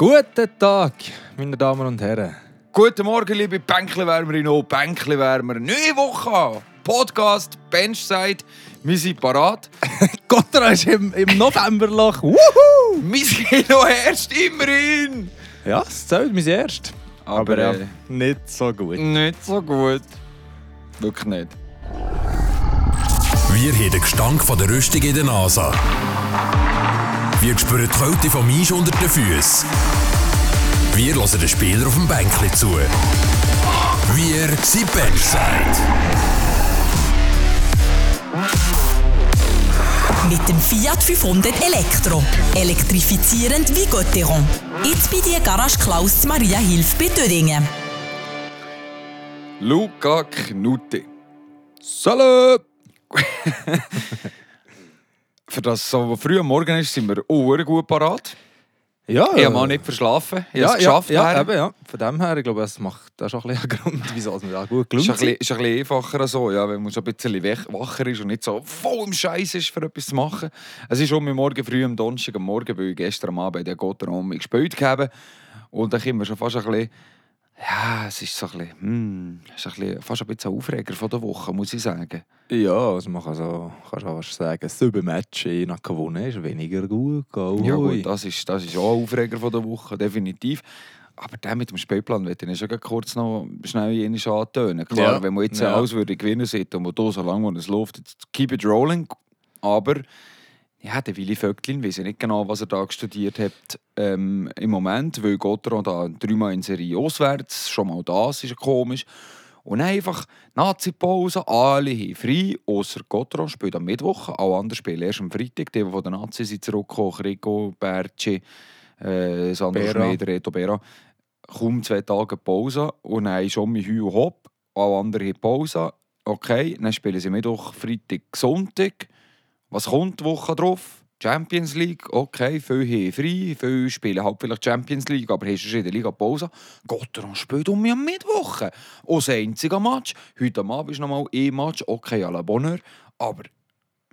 Guten Tag, meine Damen und Herren. Guten Morgen, liebe Bänkchenwärmerinnen und Bänkchenwärmer. Neue Woche, Podcast, Benchside. Wir sind parat. Gottra ist im, im Novemberloch. Wuhu! Wir sind noch erst immerhin. Ja, es zählt mein erst. Aber, ja, äh, nicht so gut. nicht so gut. Wirklich nicht. Wir haben den Gestank von der Rüstung in der Nase. Wir spüren die Kälte vom Eis unter den Füßen. Wir hören den Spieler auf dem Bänkli zu. Wir sind Benchside. Mit dem Fiat 500 Elektro. Elektrifizierend wie Gotteron. Jetzt bei dir Garage Klaus Maria Hilf bei Döringen. Luca Knutti. Salut! Für das es so früh am Morgen ist, sind wir auch gut parat. Ja, Ich habe mal nicht verschlafen. Ich ja, habe es ja, geschafft. ja, Herr. eben, ja. Von dem her, ich glaube, es macht das ist auch ein bisschen Grund, wieso es mir da gut Ist gelungen ein, bisschen, ist ein bisschen einfacher so, ja, wenn man schon ein bisschen wach- wacher ist und nicht so voll im Scheiß ist, für etwas zu machen. Es ist mich morgen früh am Donnerstag am Morgen, weil ich gestern Abend den Gott um gespielt habe. Und dann kommen wir schon fast ein bisschen, ja, es ist so ein bisschen, hm, es ist ein bisschen, fast ein bisschen ein Aufreger von der Woche, muss ich sagen. Ja, also man kann so kann schon fast sagen, sieben Match je nach gewonnen ist weniger gut. Go, Ja gut, das ist, das ist auch ein Aufreger von der Woche, definitiv. Aber der mit dem Spielplan wird ich schon kurz noch schnell antönen. Klar, Ja. wenn man jetzt Ja. ja. alles würde gewinnen sieht und da so lange, wo es läuft, jetzt keep it rolling. Aber ja, der Willi Vögtlin, weiß ich nicht genau, was er da studiert hat ähm, im Moment, weil Gotteron da dreimal in Serie auswärts, schon mal das ist ja komisch. Und einfach Nazi-Pause, alle haben frei, außer Gotteron spielt am Mittwoch, alle anderen spielen erst am Freitag, die, die von den Nazis sind zurückgekommen, Rico, Berci, äh, Sandro. Schneider, Reto Bera, kaum zwei Tage Pause und dann schon mit Hü und Hopp, alle anderen haben Pause, okay, dann spielen sie Mittwoch, Freitag, Sonntag, was kommt die Woche drauf? Champions League, okay, viele haben frei, viele spielen halt vielleicht Champions League, aber hast du in der Liga Pause. Gotteron spielt um mich am Mittwoch. Auch das einzige Match. Heute am Abend ist nochmal ein Match, okay, à la Bonheur, aber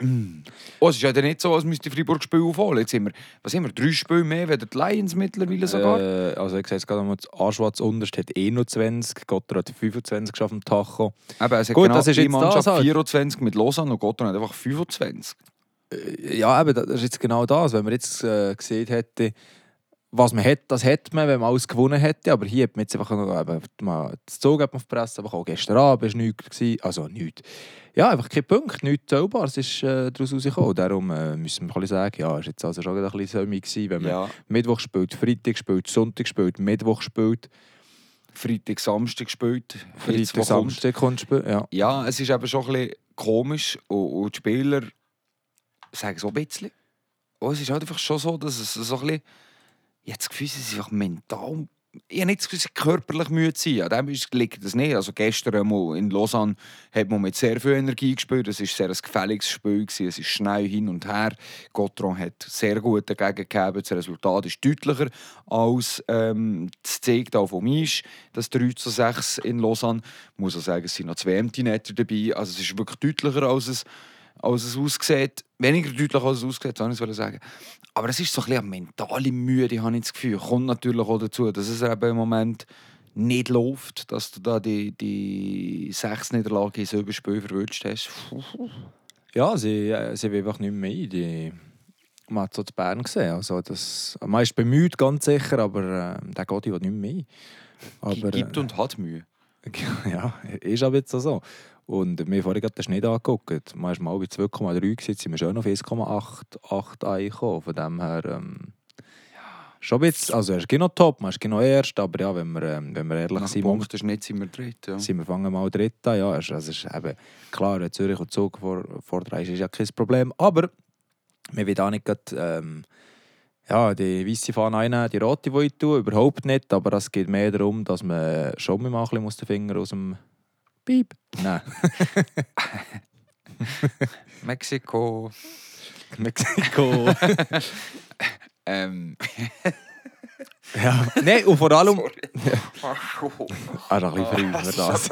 mm. oh, es ist ja dann nicht so, als müsste Freiburg Spiel aufholen. Jetzt sind wir, was haben wir, drei Spiele mehr, wie die Lions mittlerweile sogar. Äh, also ich sehe es gerade das Anschwatz unterst hat eh noch 20, Gottra hat 25 geschafft am Tacho. Eben, es hat Gut, genau das ist die jetzt das Mannschaft halt. 24 mit Lausanne und Gotteron hat einfach 25. Ja, eben, das ist jetzt genau das. Wenn man jetzt äh, gesehen hätte, was man hat, das hätte man, wenn man alles gewonnen hätte. Aber hier hat man jetzt einfach noch, eben, mal, das Zug hat man auf die Presse, auch gestern Abend war nichts. Gewesen. Also nichts. Ja, einfach kein Punkt, nichts zählbares ist äh, daraus rausgekommen. Darum äh, müssen wir ein sagen, ja, ist jetzt also schon ein bisschen Sömi gewesen, wenn man Ja. Mittwoch spielt, Freitag spielt, Sonntag spielt, Mittwoch spielt, Freitag, Samstag. Jetzt, Freitag, wo kommt- Samstag kommt spielen. Ja. Ja, es ist eben schon ein bisschen komisch und, und die Spieler sagen so ein bisschen. Und es ist halt einfach schon so, dass es so ein bisschen... Ich habe das Gefühl, sie sind einfach mental... Ich habe nicht das Gefühl, sie körperlich müde sind. An dem liegt das nicht. Also gestern in Lausanne hat man mit sehr viel Energie gespielt. Es war sehr ein gefälliges Spiel. Gewesen. Es ist schnell hin und her. Gottron hat sehr gut dagegen gegeben. Das Resultat ist deutlicher als ähm, das zeigt auch vom Eis. Das 3 zu 6 in Lausanne. Ich muss auch sagen, es sind noch zwei Empty Netter dabei. Also es ist wirklich deutlicher, als es, als es aussieht. Weniger deutlich, als es aussieht, soll ich es sagen. Aber es ist so ein bisschen eine mentale Mühe, habe ich das Gefühl. Kommt natürlich auch dazu, dass es eben im Moment nicht läuft, dass du da die, die sechs Niederlagen in sieben Spielen verwünscht hast. Ja, sie, äh, sie will einfach nicht mehr ein. Die, man hat es so zu Bern gesehen. Also das, man ist bemüht, ganz sicher, aber äh, der Gotti will nicht mehr ein. Aber, Gibt und hat Mühe. äh, ja, ist aber jetzt so. Und wir haben vorhin gerade den Schnitt angeguckt. Man ist mal bei 2,3 gewesen, jetzt sind wir schon auf 1,88 eingekommen. Von dem her... Ähm, Schon ein bisschen, also er ist genau top, man ist genau erst, aber ja, wenn wir, ähm, wenn wir ehrlich Nach sind, nicht, sind wir dritt. Ja. sind wir fangen mal dritt an. Ja, es, es ist eben klar, Zürich und Zug vor, vor drei ist, ja kein Problem. Aber wir wollen auch nicht grad, ähm, ja, die weiße Fahne einnehmen, die rote, die ich tue, überhaupt nicht. Aber es geht mehr darum, dass man schon mal ein bisschen den Finger aus dem Piep. Nein, Mexiko. Mexiko. Ähm, ja. Nein, und vor allem. Sorry. Ah, ist ein bisschen früh für das.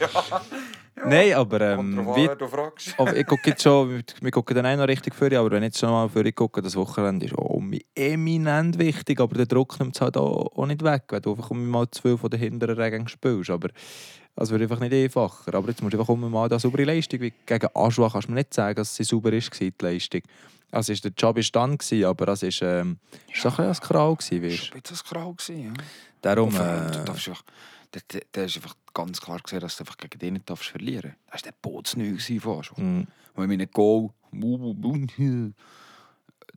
ja. Nein, aber ähm, wie, du fragst. aber ich gucke jetzt schon, wir gucken dann auch noch richtig für, aber wenn ich jetzt schon mal für gucke, das Wochenende ist auch eminent wichtig, aber der Druck nimmt es halt auch, auch nicht weg, wenn du einfach mal viel von den hinteren Regeln spielst. Aber es wird einfach nicht einfacher. Aber jetzt musst du einfach immer mal eine saubere Leistung. Wie gegen Aschua kannst du mir nicht sagen, dass sie sauber ist, die Leistung. Also ist, der Job war dann, gewesen, aber es ist, ähm, ist doch ein bisschen ein Kral. Gewesen, weißt. war ein bisschen grau. gewesen, Ja. Darum, vor allem, du äh, darfst einfach, da ist einfach ganz klar gesehen, dass du einfach gegen den nicht darfst verlieren darfst. Das war der Bootsneu fast. mh, Und mit einem Goal,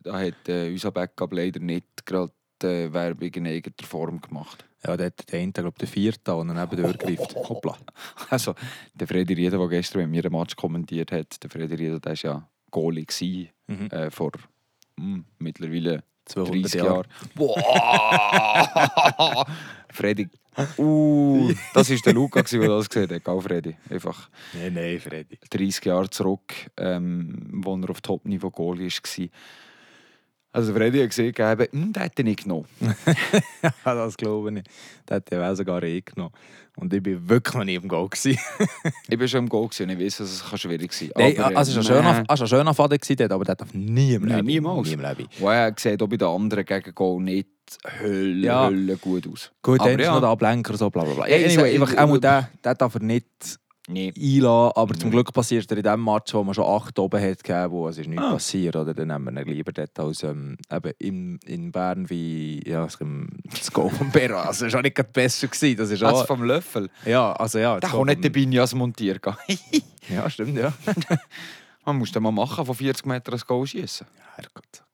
da hat äh, unser Backup leider nicht gerade äh, Werbung in eigener Form gemacht. Ja, der der eine, glaube der vierte, und dann eben durchgreift. Hoppla. Also, der Freddy Rieder, der gestern mit mir den Match kommentiert hat, der Freddy Rieder, der war ja Goalie gewesen, Mhm. äh, vor hm, mittlerweile 200 30 Jahre. Jahren. Boah! Freddy. Uh, das war der Luca, der das gesehen hat. Gell, Freddy? Einfach Nein, nein, Freddy. 30 Jahre zurück, ähm, wo er auf Top-Niveau Goalie war. Also Freddy hat gesehen, gegeben, hm, den hätte ich nicht genommen. Ja, das glaube ich nicht. Der hat ja auch sogar eh genommen. Und ich war wirklich nie im Goal. Ich war schon im Goal und ich weiß, dass es kann schwierig sein kann. Nein, also es war ein schöner- war ein schöner Faden, gewesen aber der darf nie im Leben. niemals. Nie im Leben. Wo er sieht auch bei den anderen gegen Goal nicht Hölle, Ja. Hölle gut aus. Gut, Aber dann ist ja. noch der Ablenker und so, bla bla bla. Ja, ich anyway, einfach, einmal den, den darf er nicht Nee. einlassen, aber zum Mhm. Glück passiert er in dem Match, wo man schon acht oben hat, gegeben, wo es ist nichts Ah. passiert, oder? Dann nehmen wir ihn lieber dort als ähm, eben in, in Bern wie ja, das das Goal von Berra. Also, das war auch nicht besser. Gewesen. Das ist Also auch, vom Löffel. ja, also ja. Da das kann nicht der Binjas montieren gehen. Ja, stimmt, ja. Man muss den mal machen, von 40 Metern ein Goal schießen. Herrgott.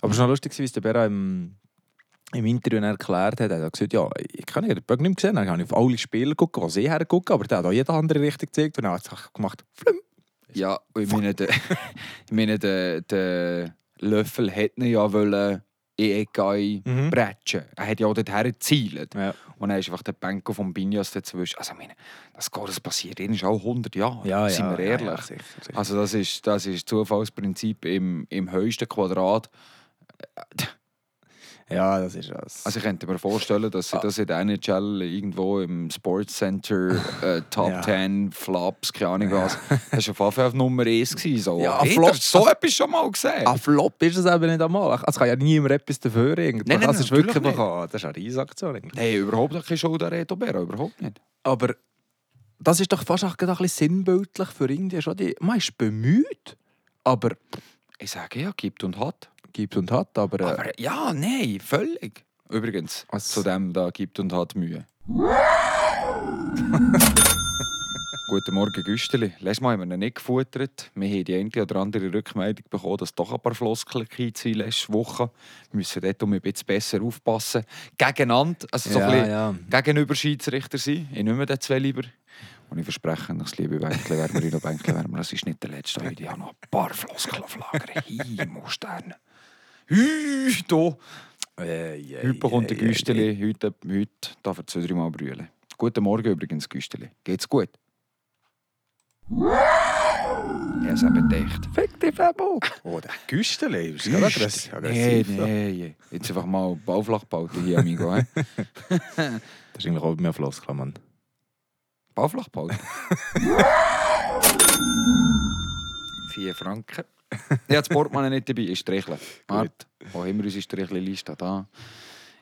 Aber es war noch lustig, wie es der Berra im, im Interview erklärt hat. Er hat gesagt, ja, ich kann den Böck nicht mehr sehen. Dann habe ich auf alle Spiele geguckt, die sie hergucken, aber der hat auch jede andere Richtung gezeigt. Und dann hat er gemacht, flüm. Ja, ich meine, der, ich meine, der, der Löffel hätte ja wollen in die Ecke Mhm. bretschen. Er hat ja auch dorthin gezielt. Ja, Und dann ist einfach der Benko vom Binjas dazwischen. Also, ich meine, das, Goal, das passiert ihnen auch 100 Jahre. ja, sind ja, wir ehrlich. Ja, sicher, sicher. Also das ist das ist Zufallsprinzip im, im höchsten Quadrat. Ja, das ist das. Also ich könnte mir vorstellen, dass sie Ah. das in der NHL irgendwo im Sports Center äh, Top Ja. 10 Flops, keine Ahnung was. Das war auf, auf Nummer 1 gewesen. So. Ja, hey, Flop- hast so etwas schon mal gesehen? Ein Flop ist es eben nicht einmal. Es kann ja niemand etwas dafür. Irgendwie. Nein, nein, das ist wirklich natürlich einfach, ah, das ist eine Riesaktion. Nein, überhaupt keine Schuld an Reto Bera, überhaupt nicht. Aber das ist doch fast auch ein bisschen sinnbildlich für irgendwie schon. Die, man ist bemüht, aber Ich sage ja, gibt und hat. Gibt und hat. Aber, äh, Aber ja, nein, völlig. Übrigens, Was? zu dem da gibt und hat Mühe. Guten Morgen, Güsteli. Letztes Mal haben wir ihn nicht gefuttert. Wir haben die eine oder andere Rückmeldung bekommen, dass doch ein paar Floskeln sind letzte Woche. Wir müssen dort um ein bisschen besser aufpassen. Gegeneinander, also so ja, ein bisschen ja. gegenüber Schiedsrichter sein. Ich nehme den zwei lieber. Und ich verspreche, das liebe Bänkle, Wärmerin und Bänkle, Wärmer, das ist nicht der letzte. Heute. Ich habe noch ein paar Floskeln auf Lager. Himmelssterne. Hü, Äh, Heute bekommt der Güsteli, heute, heute darf er zwei, drei Mal brüllen. Guten Morgen übrigens, Güsteli. Geht's gut? Ja, es eben gedacht. Fick dich, Fabo! Oh, der Güsteli. ist gerade aggress- Nee, aggressiv. ja. nee. Jetzt einfach mal Bauflachbauten hier, amigo. Das ist eigentlich auch bei mir Floskel, Mann. Bauflachbauten? Vier Franken. Ich habe das Portemonnaie nicht dabei. Ich strichle. Warte, wo haben wir unsere Strichle-Liste? Da.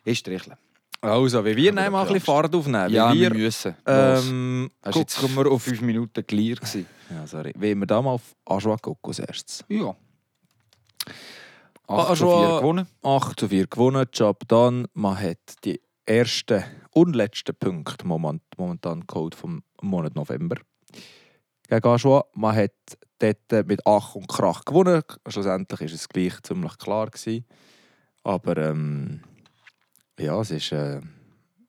Ich strichle. Also, wie wir Aber nehmen mal ein bisschen. Fahrt aufnehmen. Ja, wir wir, müssen. Ähm, Das war jetzt gucken wir auf... fünf Minuten clear. gewesen. Ja, sorry. Wie wir da mal auf Aschua gucken als erstes. Ja. Ah, 8 zu schon- 4 gewonnen. 8 zu 4 gewonnen, Job done. Man hat die ersten und letzten Punkte moment- momentan geholt vom Monat November. Gegen Aschua. Man hat dort mit Ach und Krach gewonnen. Schlussendlich war es gleich ziemlich klar. Gewesen. Aber ähm, ja, es war äh,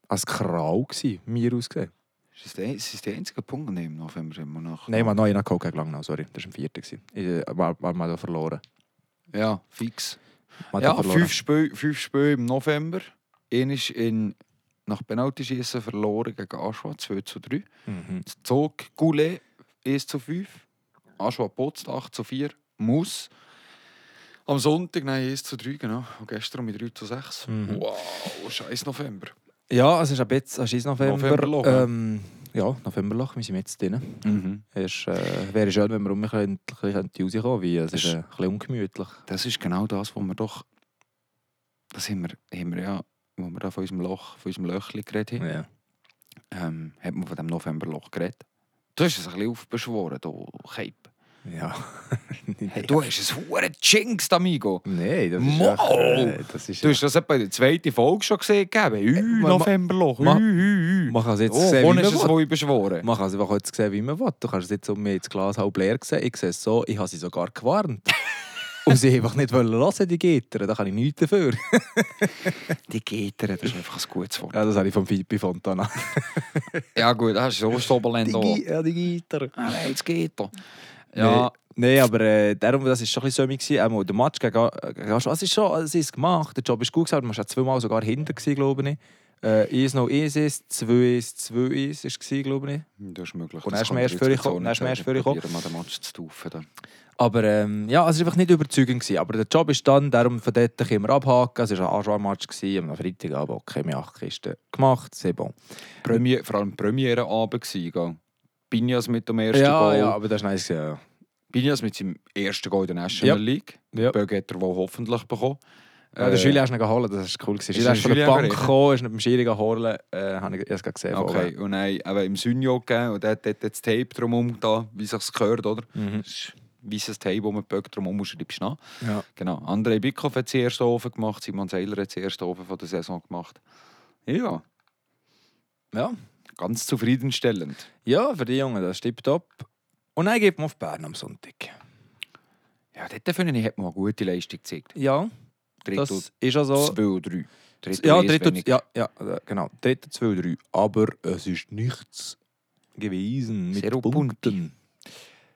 ein Krau, gewesen, mir ausgesehen. Ist das ist das der einzige Punkt im November? Wir nach Nein, man hat noch einen geholt gegen Langnau, sorry. Das war 4. gewesen. Ich, war, war man da verloren. Ja, fix. Ja, fünf Spiele, fünf Spiele im November. Einer ist in, nach Penaltyschießen verloren gegen Aschua 2 zu 3. Mhm. Zog Goulet 1 zu 5. Aschua Potzt 8 zu 4. Muss. Am Sonntag nein, 1 zu 3, genau. Und gestern mit 3 zu 6. Mhm. Wow, scheiß November. Ja, es ist ein bisschen ein scheiß November. Novemberloch, ja. ähm, ja, Novemberloch, wir sind jetzt drin. Mhm. Es äh, wäre schön, wenn wir um ein bisschen rauskommen könnten, es ist äh, ein bisschen ungemütlich. Das ist genau das, was wir doch. Das haben wir, haben wir ja, wo wir da von unserem Loch, von unserem Löchli geredet haben, Ja. ähm, hat man von dem Novemberloch geredet. Du hast es ein bisschen aufbeschworen, du Cape. Ja. Hey, du hast es hure Jinx, amigo. Nein, das ist echt, äh, das ist Du hast das etwa in der zweiten Folge schon gesehen, gegeben. Ü, ma- Novemberloch. ma- Ü, Ü, Ü. Man kann es jetzt Oh, sehen, wie man es will. wohl beschworen? Man kann es einfach jetzt sehen, wie man will. Du kannst es jetzt um mir das Glas halb leer sehen. Ich sehe es so, ich habe sie sogar gewarnt. Und sie einfach nicht wollen hören, die Gitter. Da kann ich nichts dafür. Die Gitter, das ist einfach ein gutes Wort. Ja, das habe ich von Fipi Fontana. Ja gut, das ist so Stoberländer. Gi- ja, die Gitter. Ah, nein, jetzt geht er. Ja. Nein, aber äh, darum, das war schon ein bisschen sömmig. gewesen. Auch der Match gegen, gegen Asch- es ist schon, es ist gemacht. Der Job ist gut aber man war zweimal sogar hinter, gewesen, glaube ich. Äh, 1 noch 1 ist, 2 ist, 2 ist, ist gewesen, glaube ich. das ist möglich. Und kann mal ich erst jetzt für so ich kommen, nicht erst mal den Match zu taufen. dann. Aber ähm, ja, es war einfach nicht überzeugend. Gewesen. Aber der Job ist dann, darum von dort können wir abhaken. Es war ein Anschau-Match, am Freitagabend. Okay, wir haben acht Kisten gemacht, c'est bon. Premier, vor allem Premierenabend gewesen, gell? Binjas mit dem ersten Ja, Goal. ja, aber das ist nice. Ja. Binjas mit seinem ersten Goal in der National Ja. League. Ja. Böge hat er wohl hoffentlich bekommen. Ja, der Äh, Schüler hast du ihn geholt, das war cool. gewesen. Ist ist von der Bank gekommen, ist nicht beim Schiri geholt. Äh, habe ich gerade gesehen. Okay, und dann eben im Synjo gegeben und der hat das Tape drumherum da, wie sich gehört, oder? Mhm. Das ist weißes Tape, wo man Böck drumherum schreibst. Ja. Genau. André Bickhoff hat das erste Ofen gemacht, Simon Seiler hat das erste Ofen von der Saison gemacht. Ja, ja. ganz zufriedenstellend. Ja, für die Jungen, das stimmt top. Und dann geht man auf Bern am Sonntag. Ja, dort finde ich, hat man eine gute Leistung gezeigt. Ja, Drittel das ist also... 2 oder 3. Drittel Ja, eins dritte, weniger. ja, ja, äh, genau. Dritte, zwei, drei. Aber es ist nichts gewesen mit Zero Punkten.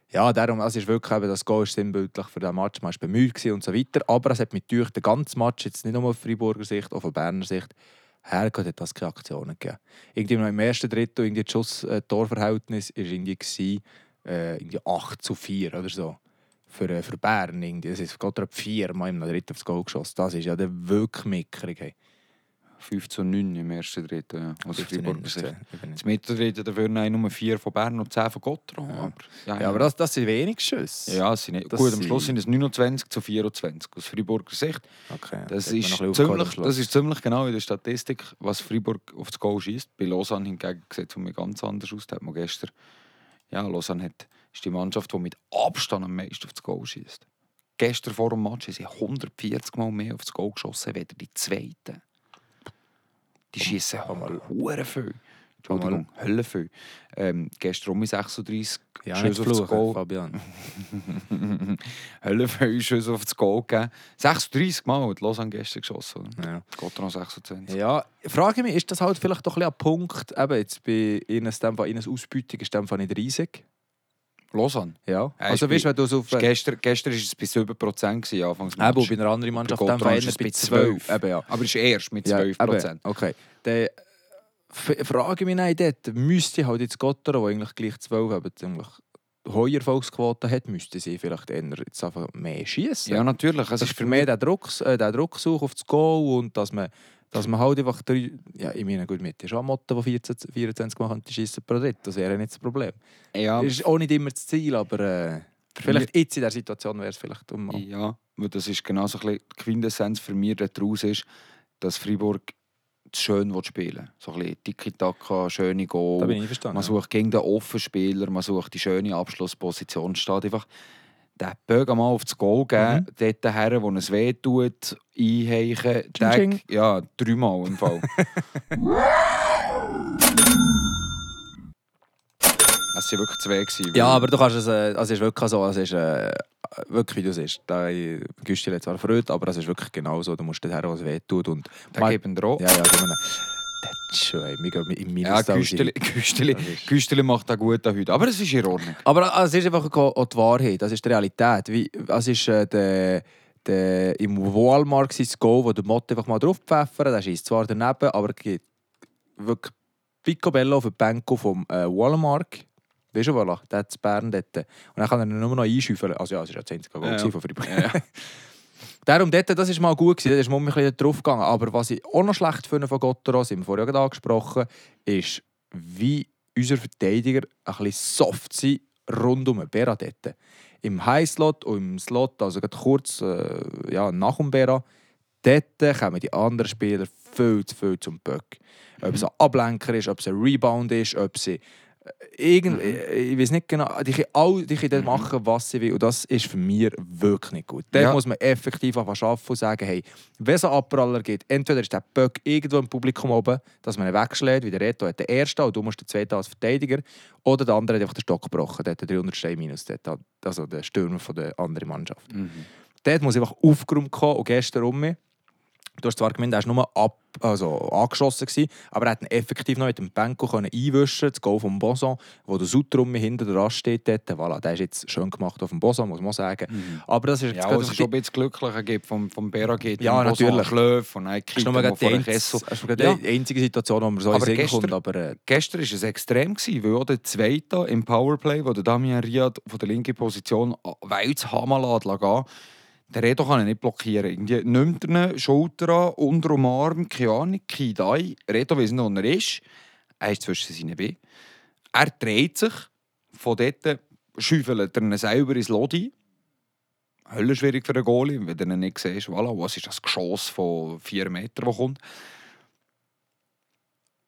Ja, darum, es ist wirklich eben, das Goal ist sinnbildlich für den Match. Man war bemüht und so weiter. Aber es hat mit durch den ganzen Match, jetzt nicht nur auf Freiburger Sicht, auch von Berner Sicht, hergeht, hat das keine Aktionen gegeben. Irgendwie noch im ersten Drittel, irgendwie das Schuss-Torverhältnis war irgendwie, äh, irgendwie 8 zu 4 oder so. Für, äh, für Bern irgendwie. Das ist gerade viermal im dritten aufs Goal geschossen. Das ist ja der wirklich mickerig. Hey. 5 zu 9 im ersten Drittel. Ja. Aus 15 Freiburger Minuten, Sicht. ich bin nicht- Das Mitterdrittel dafür nein, nur 4 von Bern und 10 von Gotteron. Ja. Aber, ja, Ja, aber das, das sind wenig Schüsse. Ja, sind nicht. Das gut, am sind- Schluss sind es 29 zu 24 aus Freiburger Sicht. Okay, Das ist, am ziemlich, das ist ziemlich genau in der Statistik, was Freiburg auf das Goal schießt. Bei Lausanne hingegen sieht es ganz anders aus. Da hat man gestern, ja, Lausanne hat, ist die Mannschaft, die mit Abstand am meisten auf das Goal schießt. Gestern vor dem Match haben sie 140 Mal mehr auf das Goal geschossen, als die Zweiten. Die schießen mal. hure viel. Entschuldigung, Hölle viel. Ähm, gestern um 36 ja, Schüsse nicht auf das fluchen, Goal. Fabian. Hölle viel Schüsse auf das Goal gegeben. 36 Mal hat Lausanne gestern geschossen. Oder? Ja. Geht noch 26. ja, ich frage mich, ist das halt vielleicht doch ein Punkt, eben jetzt bei ihnen, Fall- ihnen Ausbeutung ist dem Fall nicht riesig. Lausanne. Ja. Ja, Also weißt bei- wenn du auf... Ist Gestern, gestern war es bei 7% gewesen, anfangs Eben, bei einer anderen Mannschaft ist eher es bei bei 12. 12. Eben, ja. Aber es ist erst mit Ja, 12%. eben, okay. Dann frage ich mich nein, dort müsste halt jetzt Gottero, der eigentlich gleich 12 aber eigentlich hohe Erfolgsquote hat, müsste sie vielleicht eher jetzt einfach mehr schießen. Ja, natürlich. Es Das ist ist für mich der Druck, äh, der Drucksuch auf das Goal und dass man, dass man halt einfach drei, ja, ich meine, gut, mit ist auch ein Motto, wo 14, 24 Mal könnte schießen pro Dritt, das wäre nicht das Problem. ja, Das ist auch nicht immer das Ziel, aber äh, vielleicht jetzt in der Situation wäre es vielleicht um. ja, weil das ist genau so ein bisschen die Quintessenz für mich daraus ist, dass Freiburg schön spielen So ein bisschen Tiki-Taka, schöne Goal. Da bin ich einverstanden. Man sucht gegen den Offenspieler, man sucht die schöne Abschlussposition. Steht einfach, den Bögen mal auf das Goal geben, Mhm. dort her, wo es weh tut, einheichen. Tag-. Ja, dreimal im Fall. es waren wirklich zwei. Gewesen, Ja, aber du kannst es, äh, also es ist wirklich so, es ist äh, wirklich wie du siehst. Da Güstel hat zwar verrückt, aber es ist wirklich genau so. Du musst dorthin, was weh tut und Da geben wir auch. ja, ja, ist schon, wir gehen im Ja, Minus. Güsteli, Güsteli, Das ist- Güsteli macht auch gut heute. Aber es ist in Ordnung. Aber äh, es ist einfach auch die Wahrheit, das ist die Realität. Wie, es ist äh, der, der, im Walmart sein Goal, wo der Motto einfach mal drauf pfeffern, der schießt zwar daneben, aber geht wirklich Picobello auf den Benko vom äh, Walmart. Weißt du, voilà, der hat Bern dort. Und dann kann er nur noch einschäufeln. Also ja, es war ja das einzige Goal Ja, ja. von Freiburg. Ja, ja. Darum, dort, das ist mal gut gewesen, da ist man ein bisschen drauf gegangen. Aber was ich auch noch schlecht finde von Gottero, sind wir vorher gerade angesprochen, ist, wie unsere Verteidiger ein bisschen soft sind rund um Bera dort. Im High-Slot und im Slot, also kurz äh, ja, nach dem Bera, dort kommen die anderen Spieler viel zu viel zum Böck. Ob es ein Ablenker ist, ob es ein Rebound ist, ob sie irgend, äh, ich weiß nicht genau, die können, all, die können dort machen, was sie will. Und das ist für mich wirklich nicht gut. Dort Ja. muss man effektiv einfach arbeiten und sagen, hey, wenn es einen Abpraller gibt, entweder ist der Böck irgendwo im Publikum oben, dass man ihn wegschlägt, wie der Reto hat den ersten und du musst den zweiten als Verteidiger, oder der andere hat einfach den Stock gebrochen, der hat den 300 Stein minus, also der Stürmer von der anderen Mannschaft. Mhm. Dort muss einfach aufgeräumt kommen und gestern um mich. Du hast zwar gemeint, er war nur ab, also angeschossen, gewesen, aber er hat ihn effektiv noch mit dem Benko einwischen das Goal vom Boson, wo der Sutter um mich hinter dran steht. Dort. Voilà, der ist jetzt schön gemacht auf dem Boson, muss man sagen. Aber das ist jetzt Ja, gerade es schon ein bisschen glücklicher gibt vom, vom Bera geht. Ja, natürlich. Schlöf und ein der vor der Kessel. das ist Ja. die einzige Situation, wo man so in Aber Sinn gestern- kommt. Aber äh, Gestern war es extrem, gewesen, weil auch der Zweite im Powerplay, wo der Damian Riad von der linken Position weit Hammer lässt gehen, der Redo kann ihn nicht blockieren. Irgendwie nimmt er ihn, Schulter an, unter dem Arm, keine Ahnung, ein. Redo weiss nicht, wo er ist. Er ist zwischen seinen Beinen. Er dreht sich, von dort schäufelt er ihn selber ins Lodi. Hölle schwierig für einen Goalie, wenn du ihn nicht siehst. Voilà, was ist das Geschoss von 4 Metern, das kommt?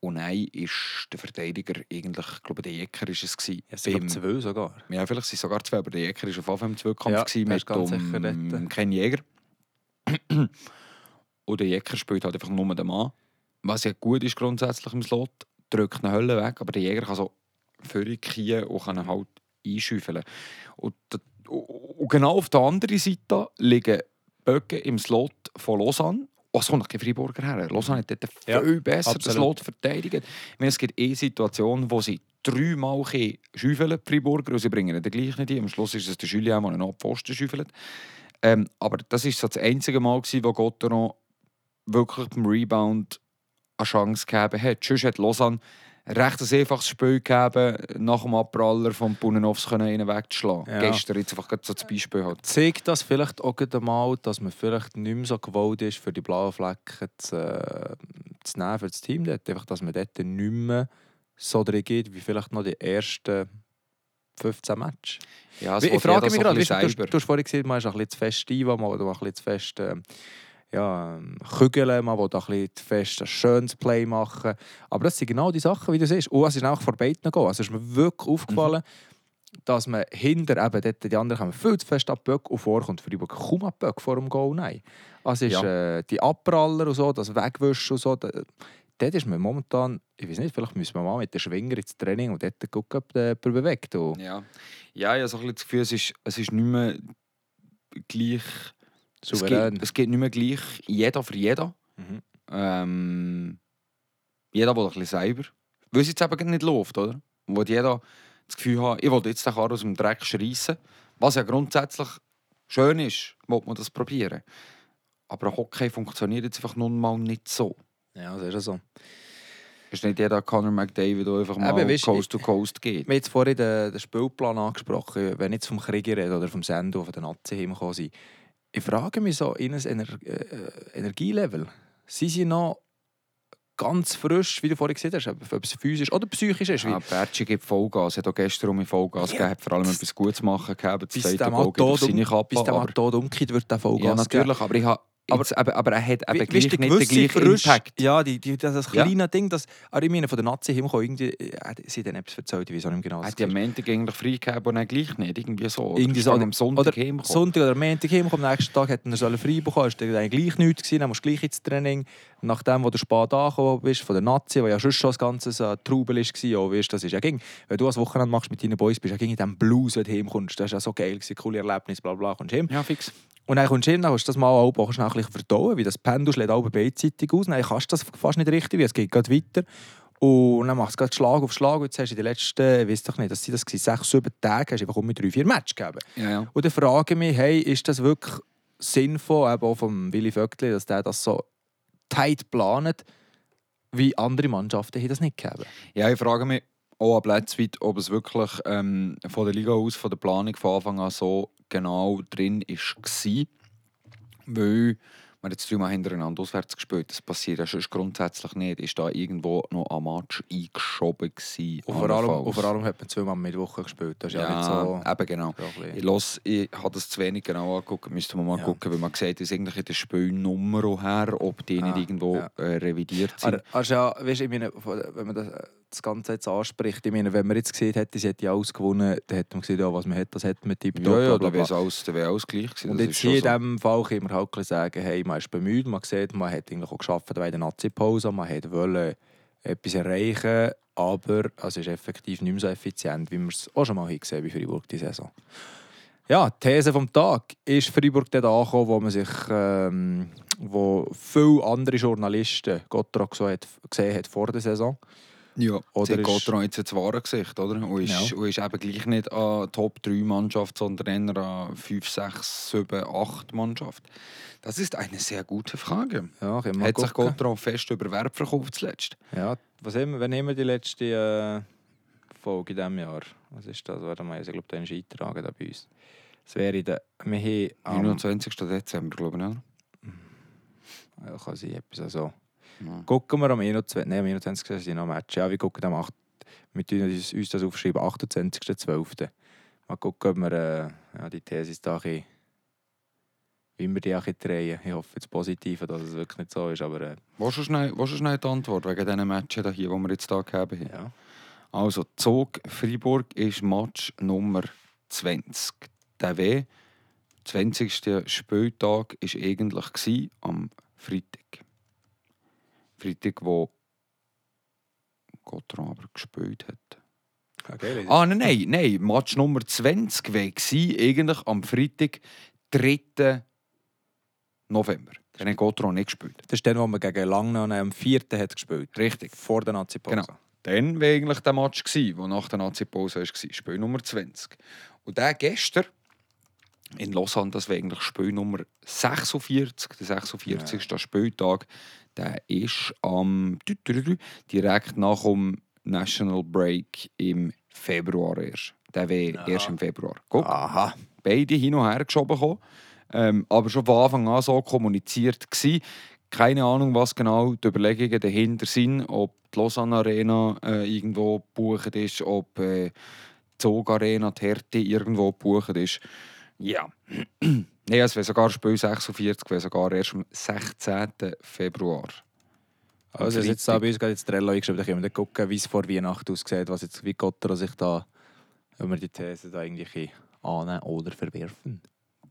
Und nein, ist der Verteidiger eigentlich, ich glaube, der Jäcker ist es gewesen. glaub, beim- zwei sogar. ja, vielleicht sind es sogar zwei, aber der Jäger war auf Anfang im Zweikampf Ja, mit sicher um. Ken Jäger. Und der Jäger spielt halt einfach nur den Mann. Was ja gut ist grundsätzlich im Slot, drückt eine Hölle weg, aber der Jäger kann so völlig kiehen und kann ihn halt einschäufeln. Und, und genau auf der anderen Seite liegen Böcke im Slot von Lausanne. Es kommt noch kein Freiburger her. Lausanne hat dort Ja, viel besser den absolut. Slot verteidigt. Ich meine, es gibt eh Situationen, wo sie dreimal schäufeln, die Freiburger, und sie bringen ihn dann gleich nicht. Am Schluss ist es der Julien, der ihn noch auf die Pfosten schäufelt. Ähm, aber das war so das einzige Mal, gewesen, wo Gotteron wirklich beim Rebound eine Chance gegeben hat. Sonst hat Lausanne recht ein einfaches Spiel gegeben, nach dem Abpraller von Bunenovs ihn wegzuschlagen. Ja. Gestern jetzt einfach so das Beispiel halt. zeigt das vielleicht auch gerade mal, dass man vielleicht nicht mehr so gewollt ist, für die blauen Flecken zu, äh, zu nehmen für das Team. Dort. Einfach, dass man dort nicht mehr so drin geht, wie vielleicht noch die ersten 15 Matches. Ja, es ich frage mich gerade, du, du, du hast vorhin gesagt, man ist ein bisschen zu fest man will ein bisschen zu fest ähm, ja, ähm, kügeln, man will ein bisschen fest ein schönes Play machen. Aber das sind genau die Sachen, wie du siehst. Und es ist auch vor beiden gegangen. Also es ist mir wirklich aufgefallen, dass man hinter eben dort, die anderen kommen viel zu fest ab Böck und vorkommt Böck kaum ab Böck vor dem Goal. Nein. Also ist äh, die Abpraller und so, das Wegwischen und so, da, dort ist man momentan, ich weiß nicht, vielleicht müssen wir mal mit den Schwinger ins Training und dort gucken, ob der bewegt. Und Ja, ja ich habe so ein bisschen das Gefühl, es ist, es ist nicht mehr gleich. Es souverän. geht, es geht nicht mehr gleich jeder für jeden. Mhm. Ähm, jeder will ein bisschen selber. Weil es jetzt eben nicht läuft, oder? Wo jeder das Gefühl hat, ich will jetzt den Karren aus dem Dreck schreissen. Was ja grundsätzlich schön ist, will man das probieren. Aber Hockey funktioniert jetzt einfach nun mal nicht so. Ja, das ist ja so. Es ist nicht jeder Conor McDavid, der einfach mal Eben, weisst du, Coast to Coast geht. Wir haben jetzt vorhin den, den Spielplan angesprochen. Wenn ich jetzt vom Krieger rede oder vom Sendo, von den Nazi hingekommen sind. Ich frage mich so, in Ener äh, Energielevel, sind sie noch ganz frisch, wie du vorhin gesagt hast, ob es physisch oder psychisch ist? Ja, Bertschi gibt Vollgas. Hat auch gestern um Vollgas Ja. gegeben, vor allem etwas Gutes machen gehabt. Das zweite Goal tot, seine Kappe. bis der aber- tot umkehrt, wird der Vollgas Ja, natürlich, aber ich habe Aber- jetzt, aber, aber er hat eben Wie- gleich nicht den gleichen frisch- Impact. Ja, die, die, das, das Ja. kleine Ding, das, aber ich meine, von der Nazi hinkommen, irgendwie, äh, sie dann etwas erzählt, weiß auch nicht genau. Hat die am. Montag eigentlich freigegeben und dann gleich nicht. Irgendwie so. Oder Irgendwie ist so, dann am Sonntag oder heimgekommen. Sonntag oder Montag hinkommen, am nächsten Tag hätte er sollen frei bekommen, ist dann gleich nichts gewesen, dann musst du gleich ins Training. Nachdem, wo du spät angekommen bist, von der Nazi, wo ja schon schon das ganze äh, Trubel war, ja, weißt, das ist ja ging. Wenn du ein Wochenende machst mit deinen Boys, bist ja ging in diesem Blues, wenn du heimkommst. Das war ja so geil, gewesen, coole Erlebnis, bla bla, kommst heim. Ja, fix. Und dann kommst du hin, dann kannst du das mal auch, schnell ein bisschen verdauen, wie das Pendel schlägt auch beidseitig aus. Dann kannst du das fast nicht richtig, weil es geht gerade weiter. Und dann machst du gerade Schlag auf Schlag. Und jetzt hast du in den letzten, ich weiß doch nicht, das sind das gewesen, sechs, sieben Tage, hast du einfach mit drei, vier Matches gegeben. Ja, ja. Und dann frage ich mich, hey, ist das wirklich sinnvoll, eben auch vom Willy Vöckli, dass der das so tight plant, wie andere Mannschaften das nicht gegeben ja, ich frage mich auch ab Letztweit, ob es wirklich ähm, von der Liga aus, von der Planung von Anfang an so genau drin war. Weil man hat jetzt dreimal hintereinander auswärts gespielt. Das passiert ja sonst grundsätzlich nicht. Ist da irgendwo noch ein Match eingeschoben gewesen? Und vor, allem, und vor allem hat man zweimal mit Woche gespielt. Das ist ja, Ja, nicht so... eben genau. Ich, los, ich habe das zu wenig genau angeguckt. Müsste man mal Ja. gucken, weil man sieht, dass eigentlich in der Spielnummer her, ob die Ah, nicht irgendwo ja. äh, revidiert sind. Aber, also ja, weißt, ich meine, wenn man das, das Ganze jetzt anspricht, ich meine, wenn man jetzt gesehen hätte, sie hätte ja alles gewonnen, dann hätte man gesehen, ja, was man hat, das hat man tipptopp. ja, ja, da wäre alles, da wäre alles gleich gewesen. Und jetzt hier in schon so. diesem Fall kann man halt sagen, hey, man ist bemüht, man sieht, man hat eigentlich auch geschafft bei der Nazi-Pause, man hat wollen etwas erreichen, aber es ist effektiv nicht mehr so effizient, wie wir es auch schon mal gesehen bei Freiburg diese Saison. Ja, die These vom Tag ist Freiburg dort angekommen, wo man sich, ähm, wo viele andere Journalisten Gottrog so hat, gesehen hat vor der Saison. Ja, Oder ist- geht daran jetzt ins wahre Gesicht, oder? Und ist, Ja. und ist eben gleich nicht an Top 3 Mannschaft, sondern eher an 5, 6, 7, 8 Mannschaft. Das ist eine sehr gute Frage. Ja, Hat sich gucken. Gotron fest über Werb verkauft zuletzt? Ja, was haben wir, wann haben wir die letzte äh, Folge in diesem Jahr? Was ist das? Warte mal, ich glaube, da ist eintragen da bei uns. Das wäre der, wir haben am, 29. Dezember, glaube ich, oder? ja, kann sein, etwas so. Ja. Gucken wir am 21. Nein, am 21. ist noch ein Match. Ja, wir gucken am 8. Wir tun uns, uns das aufschreiben, 28.12. Mal gucken, ob wir äh, ja, die Thesis da ein bisschen, wie wir die auch drehen. Ich hoffe jetzt positiv, dass es wirklich nicht so ist, aber äh, Willst du schnell, willst du schnell die Antwort wegen diesen Matchen hier, die wir jetzt hier gehabt haben? ja. Also, Zug Freiburg ist Match Nummer 20. Der W. 20. Spieltag war eigentlich am Freitag. Freitag, wo Gotron aber gespielt hat. Okay, Ah, nein, nein, nein. Match Nummer 20 war eigentlich am Freitag, 3. November. Dann hat Gotron nicht gespielt. Das ist dann, wo man gegen Langnau am 4. hat gespielt Richtig. Vor der Nazi-Pause. Genau. Dann war eigentlich der Match, der nach der Nazi-Pause war. Spiel Nummer 20. Und der gestern in Lausanne, das war eigentlich Spiel Nummer 46. Der 46. Spieltag, der ist am direkt nach dem National Break im Februar erst. Der wäre erst im Februar. Guck, Aha. beide hin und her geschoben gekommen, ähm, aber schon von Anfang an so kommuniziert gsi. Keine Ahnung, was genau die Überlegungen dahinter sind, ob die Lausanne Arena äh, irgendwo gebucht ist, ob äh, die Zog Arena, die Härte irgendwo gebucht ist. Ja. Nein, es wäre sogar Spiel 46, wäre sogar erst am 16. Februar. Also jetzt da bei uns gerade jetzt Trello eingeschrieben, da können wir gucken, wie es vor Weihnachten aussieht, was jetzt wie Gotter sich da, wenn wir die These da irgendwie annehmen oder verwerfen.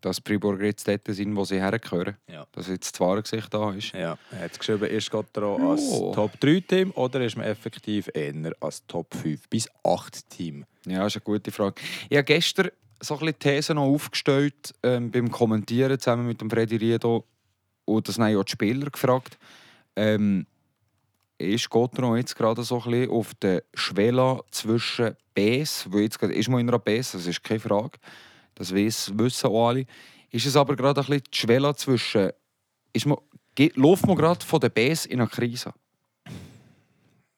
Dass die Friburger jetzt dort sind, wo sie hergehören. Ja. Dass jetzt das wahre Gesicht da ist. Ja, er hat geschrieben, ist Gotter als Ja. Top 3 Team oder ist man effektiv eher als Top 5 bis 8 Team? Ja, das ist eine gute Frage. Habe gestern so ein bisschen die These noch aufgestellt ähm, beim Kommentieren zusammen mit dem Freddy Riedo und das haben ja die Spieler gefragt. Ähm, ist Gotron jetzt gerade so ein bisschen auf der Schwelle zwischen Bs, wo jetzt gerade ist man in einer Bs, das ist keine Frage, das wissen auch alle. Ist es aber gerade ein bisschen die Schwelle zwischen, ist man, läuft man gerade von der Bs in eine Krise?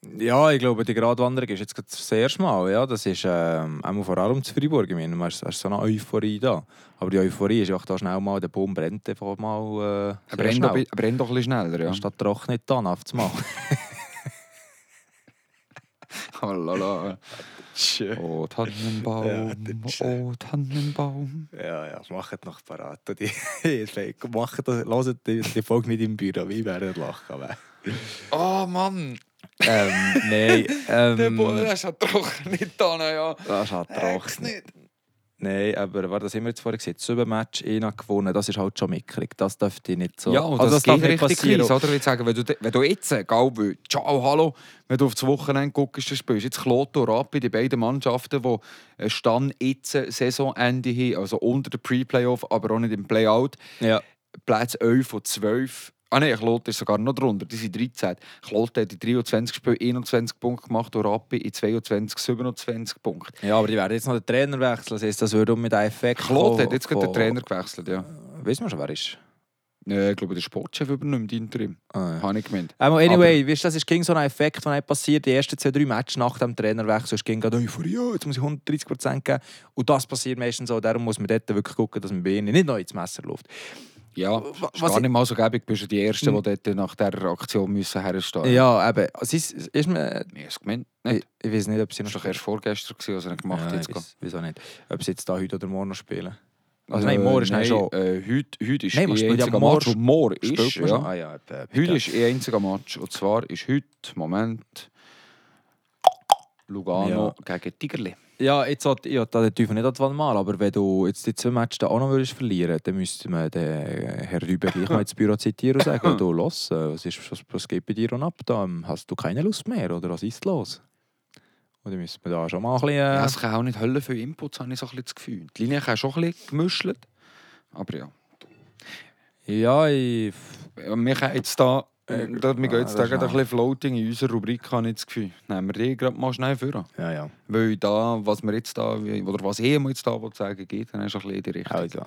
Ja, ich glaube, die Gratwanderung ist jetzt gerade das erste Mal. Ja, das ist ähm, einmal vor allem zu Freiburg. Ich meine, man ist, ist so eine Euphorie da. Aber die Euphorie ist auch da schnell mal, der Baum brennt einfach mal äh, Er brennt, doch, brennt doch ein bisschen schneller, ja. Statt trocknet dann auf mal. Oh, lala. Oh, Tannenbaum, Ja, oh, Tannenbaum. Ja, ja, macht noch parat. Macht das, hört die, die Folge nicht im Büro, wie werden lachen. Aber. Oh Mann, ähm, nein, der ähm, Boden ist ja trocken nicht da, ja. das Hex trocken. nicht. Nein, aber was das haben wir jetzt vorhin gesehen? Sieben Match, einer gewonnen, das ist halt schon mickrig. Das dürfte nicht so. Ja, und also das, darf geht nicht richtig passieren. Krise, oder? Ich sage, wenn du, wenn du jetzt, egal ciao, hallo, wenn du auf das Wochenende guckst, dann spielst jetzt Kloto Rappi, die beiden Mannschaften, die Stand jetzt Saisonende haben, also unter dem Pre-Playoff, aber auch nicht im Playout, Ja. Platz 11 und 12. Ah nein, Klote ist sogar noch drunter, die sind 13. Klote hat in 23 Spielen 21 Punkte gemacht und Rappi in 22 27 Punkte. ja, aber die werden jetzt noch den Trainer wechseln. Das das würde um mit einem Effekt Klote hat jetzt gerade den Trainer gewechselt, ja. Wissen wir schon, wer ist? Ja, Ich glaube, der Sportchef übernimmt Interim. Ah, ja. Habe ich gemeint. Ähm, anyway, weißt, du, das ist ging so ein Effekt, der passiert. Die ersten zwei, drei Matches nach dem Trainerwechsel ist ging gerade Euphorie, ja, jetzt muss ich 130 Prozent geben. Und das passiert meistens so. Darum muss man dort wirklich gucken, dass man bei ihnen nicht noch ins Messer läuft. Ja, was gar ich- nicht mal so gäbig. Bist du die Erste, die dort nach dieser Aktion müssen herstehen Ja, eben. Also, ist, ist mir, Ich habe es gemeint. ich, Nicht. ich weiß nicht, ob sie Das noch war doch erst vorgestern, gewesen, was er gemacht hat. ja, jetzt wieso nicht. Ob sie jetzt da heute oder morgen noch spielen. Also nein, morgen ist nein, schon. Äh, heute, heute ist Nein, spielt ja einziger morgen- Match. Und morgen ist, ja. Ah, ja, Heute ist ein einziger Match. Und zwar ist heute, Moment, Lugano gegen Tigerli. Ja, jetzt hat ich hat den Teufel nicht an die Wand malen, aber wenn du jetzt die zwei Matches auch noch würdest verlieren dann müsste man den Herr Rüber gleich mal ins Büro zitieren und sagen, du, los, äh, was, ist, was, was geht bei dir und ab? Da, ähm, hast du keine Lust mehr oder was ist los? Oder müsste man da schon mal ein bisschen... Äh, Ja, es kann auch nicht Hölle für Inputs, habe ich so ein bisschen das Gefühl. Die Linie kann schon ein bisschen gemischt. Aber ja. ja, ich... Wir können jetzt da, Äh, da wir gehen jetzt ah, ist gerade ein bisschen floating in unserer Rubrik, habe ich das Gefühl. Nehmen wir die gerade mal schnell vor. Ja, ja. Weil da, was wir jetzt da, oder was ich jetzt da will sagen geht, dann ist ein bisschen in die Richtung. Also.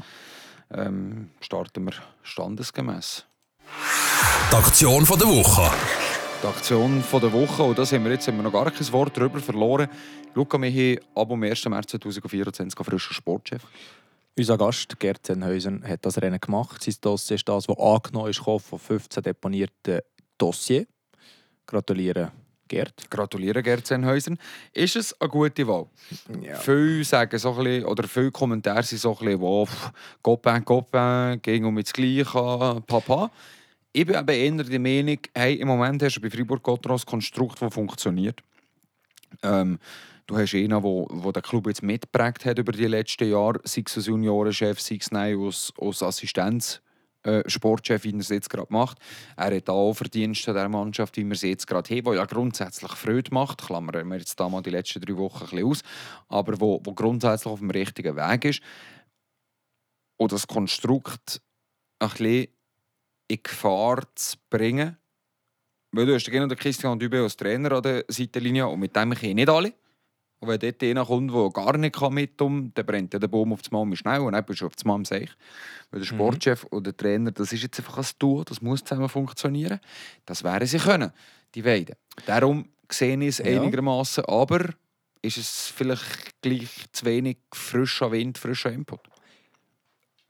Ähm, starten wir standesgemäß. Die Aktion von der Woche. Die Aktion von der Woche, und da haben wir jetzt haben wir noch gar kein Wort darüber verloren. Luca, wir haben ab dem 1. März 2024 einen frischen Sportchef. Unser Gast, Gerd Zenhäusen, hat das Rennen gemacht. Sein Dossier ist das, das angenommen ist von 15 deponierten Dossier. Gratuliere, Gerd. Gratuliere, Gerd Sennhäuser. Ist es eine gute Wahl? Ja. Viele sagen so ein bisschen, oder viele Kommentare sind so ein bisschen, wow, Copain, Copain, ging um das Gleiche, Papa. Ich bin eben eher der Meinung, hey, im Moment hast du bei Fribourg Gotteron ein Konstrukt, das funktioniert. Ähm, du hast einen, der wo, wo den Club jetzt mitgeprägt hat über die letzten Jahre, sei es als Juniorenchef, sei es nein, als, als Assistenz. Äh, Sportchef, wie er es jetzt gerade macht. Er hat auch Verdienste der Mannschaft, wie wir sie jetzt gerade haben, die ja grundsätzlich Freude macht. Klammern wir jetzt da mal die letzten drei Wochen ein bisschen aus. Aber wo, wo grundsätzlich auf dem richtigen Weg ist. Und das Konstrukt ein bisschen in Gefahr zu bringen. Weil du hast genau den Christian Dübe als Trainer an der Seitenlinie und mit dem kann ich nicht alle. Und wenn dort einer kommt, der gar nicht mit um, dann brennt der Baum auf das Mal schnell und dann bist du auf das Mal am Seich. Weil der Sportchef oder der Trainer, das ist jetzt einfach ein Duo, das muss zusammen funktionieren. Das wären sie können, die beiden. Darum sehe ich es Ja. einigermaßen, aber ist es vielleicht gleich zu wenig frischer Wind, frischer Input?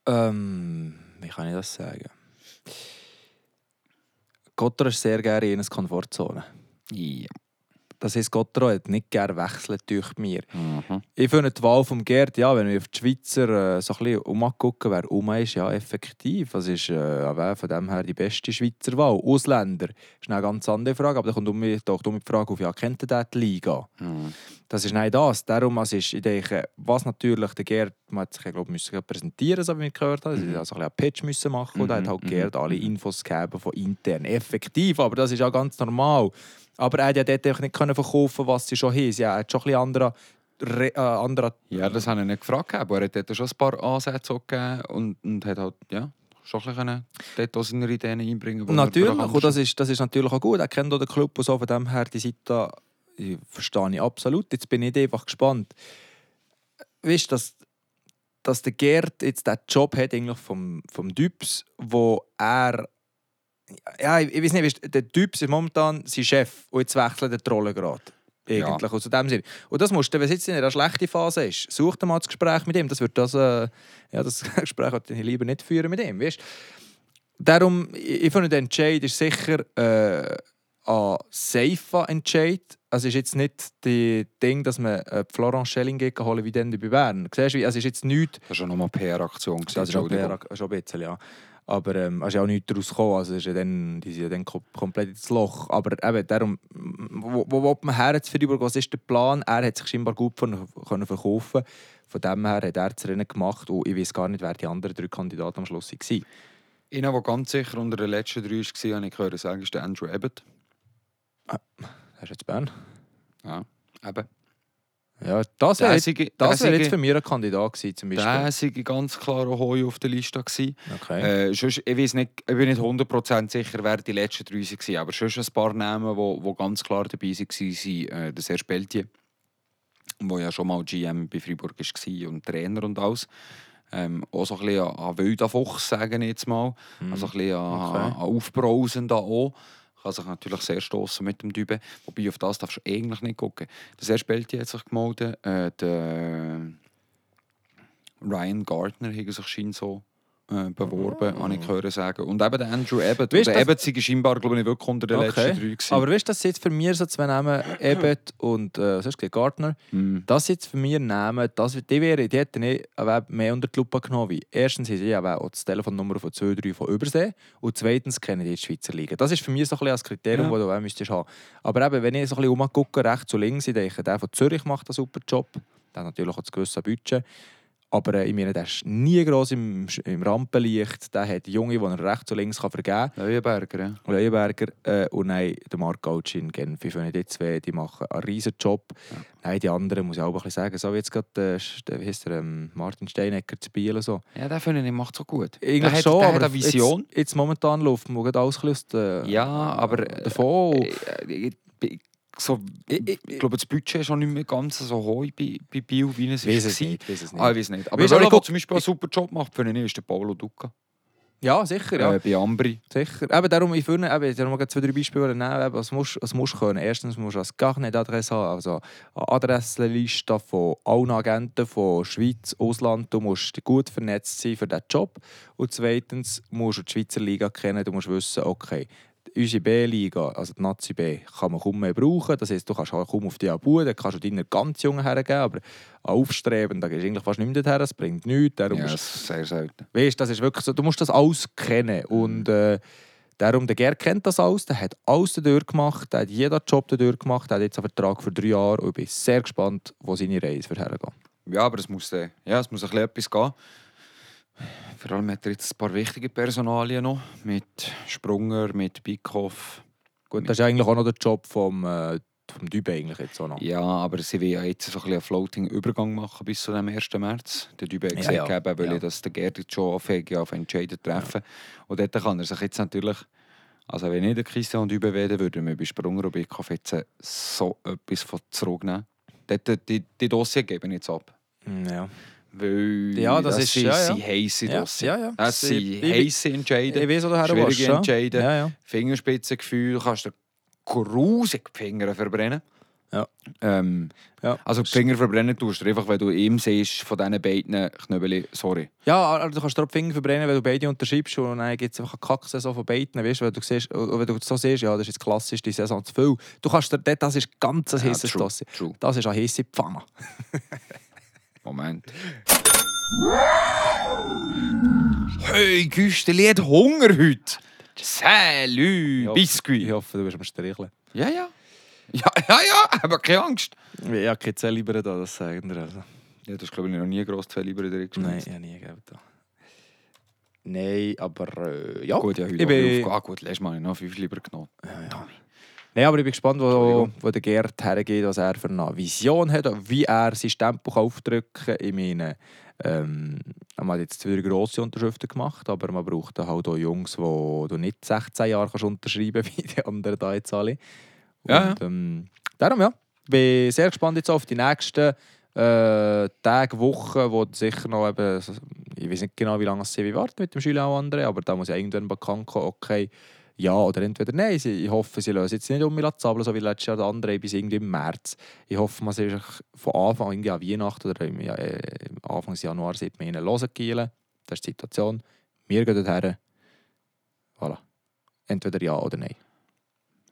Ähm, wie kann ich das sagen? Gotthard ist sehr gerne in einer Komfortzone. Ja. Das heisst, Gotthard hat nicht gerne wechselt durch mir. Mhm. Ich finde die Wahl vom Gerd, ja, wenn wir auf die Schweizer äh, so ein bisschen umgucken, wer um ist, ja, effektiv. Das ist äh, von dem her die beste Schweizer Wahl. Ausländer ist eine ganz andere Frage, aber da kommt um mich, doch um die Frage auf, ja, kennt ihr die Liga? Mhm. Das ist nicht das. Darum, also ist, ich denke, was natürlich der Gerd, man hat sich, glaube ich, müssen präsentieren, so wie wir gehört haben. Sie also ein bisschen einen Pitch müssen machen und er hat halt Mhm, Gerd mhm, alle mhm. Infos gegeben von intern. Effektiv, aber das ist ja ganz normal. Aber er hat ja dort nicht können verkaufen, was sie schon haben. Ja, er hat schon ein bisschen andere, Re, äh, andere Ja, das habe ich nicht gefragt, aber er hat dort schon ein paar Ansätze gegeben und, und hat halt, ja, schon ein bisschen dort auch seine Ideen einbringen er Natürlich, und das ist, das ist natürlich auch gut. Er kennt auch den Club und so, von dem her, die Seite, ich verstehe ich absolut. Jetzt bin ich einfach gespannt. Weißt du, dass, dass der Gerd jetzt den Job hat eigentlich vom, vom Dübs, wo er. Ja, ich, ich weiß nicht, weißt, der Dübs ist momentan sein Chef und jetzt wechselt er die Rolle gerade. Eigentlich, aus dem Sinne. Und das musst du, wenn es jetzt in einer schlechten Phase ist, such dir mal das Gespräch mit ihm. Das wird das, äh, ja, das Gespräch wollte ich lieber nicht führen mit ihm, weißt? Darum, ich, ich finde, der Entscheid ist sicher äh, ein safer Entscheid. Also es ist jetzt nicht das Ding, dass man äh, Florent Schelling holen wie dann bei Bern. Siehst du, wie- also es ist jetzt nichts, Das war schon nochmal PR-Aktion. das ist schon bisschen, ja. Aber ähm, es ist ja auch nichts daraus gekommen. Also ist ja dann, die sind ja dann kom komplett ins Loch. Aber eben, darum, wo, wo will man her jetzt für Freiburg? Was ist der Plan? Er hat sich scheinbar gut von, können verkaufen Von dem her hat er das Rennen gemacht. Und ich weiß gar nicht, wer die anderen drei Kandidaten am Schluss waren. Einer, der ganz sicher unter den letzten drei war, habe ich gehört sagen, ist der Andrew Abbott. Er ist jetzt Bern. Ja, eben. Ja, das wäre jetzt, das wär jetzt für mich ein Kandidat gewesen, zum Beispiel. Der sei ganz klar auch hoch auf der Liste. Gewesen. Okay. Äh, sonst, ich, weiss nicht, ich bin nicht 100% sicher, wer die letzten drei waren. Aber schon ein paar Namen, die wo, wo ganz klar dabei waren, äh, der Serge Beltier, der ja schon mal GM bei Freiburg war und Trainer und alles. Ähm, auch so ein bisschen an, wilder Fuchs, sagen ich jetzt mal. Also ein bisschen an, Okay. an Aufbrausen da auch. Kann sich natürlich sehr stoßen mit dem Dübe. Wobei auf das darfst du eigentlich nicht gucken. Der Serge Beltier hat sich gemeldet. Äh, der Ryan Gardner hat sich so äh, beworben, Ah. habe ich hören sagen. Und eben der Andrew Abbott. Weißt der Abbott sei scheinbar, glaube ich, wirklich unter den letzten drei gewesen. Aber weißt du, das jetzt für mich so zwei Namen, Abbott und äh, was hast du Gardner. Hm. Das jetzt für mich Namen, das, die, wäre, die hätten ich aber mehr unter die Lupe genommen. Wie. Erstens haben sie auch die Telefonnummer von 2, 3 von Übersee und zweitens kennen die die Schweizer Liga. Das ist für mich so ein bisschen das Kriterium, Ja. das du auch müsstest haben. Aber eben, wenn ich so ein bisschen umgucke, rechts und links, ich denke, der von Zürich macht einen super Job. Der hat natürlich auch das gewisse Budget. Aber äh, ich meine, der ist nie gross im, im Rampenlicht. Der hat Junge, die er rechts und links kann vergeben kann. Leuenberger, ja. Leuenberger äh, und nein, der Marc Gautsch in Genf. Ich finde, die zwei die machen einen riesen Job. Nein, die anderen muss ich auch ein bisschen sagen. So wie jetzt gerade, äh, wie der, ähm, Martin Steinecker zu Biel. So. Ja, der finde ich macht so gut. Eigentlich schon, der aber hat eine Vision. Jetzt, jetzt momentan läuft man alles ein bisschen aus der, Ja, aber, äh, davon. Äh, ich, ich, so, Ich- ich- glaube, das Budget ist schon nicht mehr ganz so hoch bei, bei Biel, wie es Weiß es war. nicht, weiß es nicht. Ah, ich weiß nicht. Aber Weißt wer zum Beispiel einen super Job macht, finde ich, ist der Paulo Duca. Ja, sicher. Ja. Äh, bei Ambri. Sicher. Eben darum, ich finde, eben, darum zwei, drei Beispiele nehmen. Eben, was musst was musst du können? Erstens musst du eine Garnet-Adresse haben, also eine Adressenliste von allen Agenten von Schweiz, Ausland. Du musst gut vernetzt sein für diesen Job. Und zweitens musst du die Schweizer Liga kennen. Du musst wissen, okay, unsere B-Liga, also die Nazi B, kann man kaum mehr brauchen. Das heisst, du kannst halt kaum auf die Abu, dann kannst du deinen ganz Jungen hergeben, aber Aufstreben, da gehst du eigentlich fast nicht mehr her, es bringt nichts. Darum Ja, musst das ist sehr selten. Weißt, das ist wirklich so, du musst das alles kennen. Und äh, darum, der Gerd kennt das alles, der hat alles dadurch gemacht, der hat jeden Job dadurch gemacht, der hat jetzt einen Vertrag für drei Jahre und ich bin sehr gespannt, wo seine Reise für hergeht. Ja, aber es muss, äh, ja, es muss ein bisschen etwas gehen. Vor allem hat er jetzt ein paar wichtige Personalien noch. Mit Sprunger, mit Bickhoff. Gut, das ist eigentlich auch noch der Job vom, äh, vom Dübe eigentlich jetzt auch noch. Ja, aber sie will ja jetzt so ein einen Floating-Übergang machen bis zu dem 1. März. Der Dübe hat Ja, gesagt, ja. eben, weil Ja. ich das der jetzt schon anfängt, auf Entscheiden treffen. Und dort kann er sich jetzt natürlich... Also wenn ich der Christian Dübe wäre, würde wir bei Sprunger und Bickhoff jetzt so etwas von zurücknehmen. Dort, die, die Dossier geben jetzt ab. Ja. Weil Ja, das ist- sind, ja, ja. sind heisse Ja, Dossier. ja, ja. Das Ich- sind ich- heisse Entscheide. Ich weiß, wo du Schwierige willst, ja. Entscheide. Ja, ja. Fingerspitzengefühl, du kannst dir grusig die Finger verbrennen. Ja. Ähm, Ja. Also die Finger verbrennen tust du einfach, wenn du ihm siehst, von diesen beiden Knöbeli, sorry. Ja, aber du kannst dir die Finger verbrennen, wenn du beide unterschreibst und dann gibt es einfach eine Kacksaison von beiden, weißt, du, wenn du siehst, wenn du so siehst, ja, das ist jetzt klassisch die Saison zu viel. Du kannst dir, das ist ganz ein Ja, true, Dossier. Das ist eine heiße Pfanne. Moment. Hey, Güsteli hat Hunger heute. Salü, Ich Biscuit. hoffe, du wirst mir streicheln. Ja, ja. Ja, ja, ja, aber keine Angst. Ich habe keine Zelle lieber da, das sagen wir. Also. Ja, das ist, glaube ich, noch nie gross Lieber drin Nein, ich habe nie gegeben. da. Nein, aber äh, ja. Gut, ja, heute ich bin. Ah, gut, letztes Mal habe ich noch fünf lieber genommen. Nein, aber ich bin gespannt, wo, wo der Gerd hergeht, was er für eine Vision hat, wie er sein Stempel aufdrücken kann. Ich meine, ähm, man hat jetzt zwei grosse Unterschriften gemacht, aber man braucht halt auch Jungs, wo du nicht 16 Jahre kannst unterschreiben wie die anderen da jetzt alle. Ja, Und, ähm, darum ja, ich bin sehr gespannt jetzt auf die nächsten äh, Tage, Wochen, wo sicher noch eben, ich weiß nicht genau, wie lange sie warten mit dem Schüler und anderen, aber da muss ja irgendwann bekannt kommen, okay, ja oder entweder nein. Ich hoffe, sie lösen jetzt nicht um mich zabeln, so wie letztes Jahr der andere bis irgendwie im März. Ich hoffe, man sich von Anfang irgendwie an Weihnachten oder im, äh, Anfang Januar sieht man ihnen hören. Das ist die Situation. Wir gehen dorthin. Voilà. Entweder ja oder nein.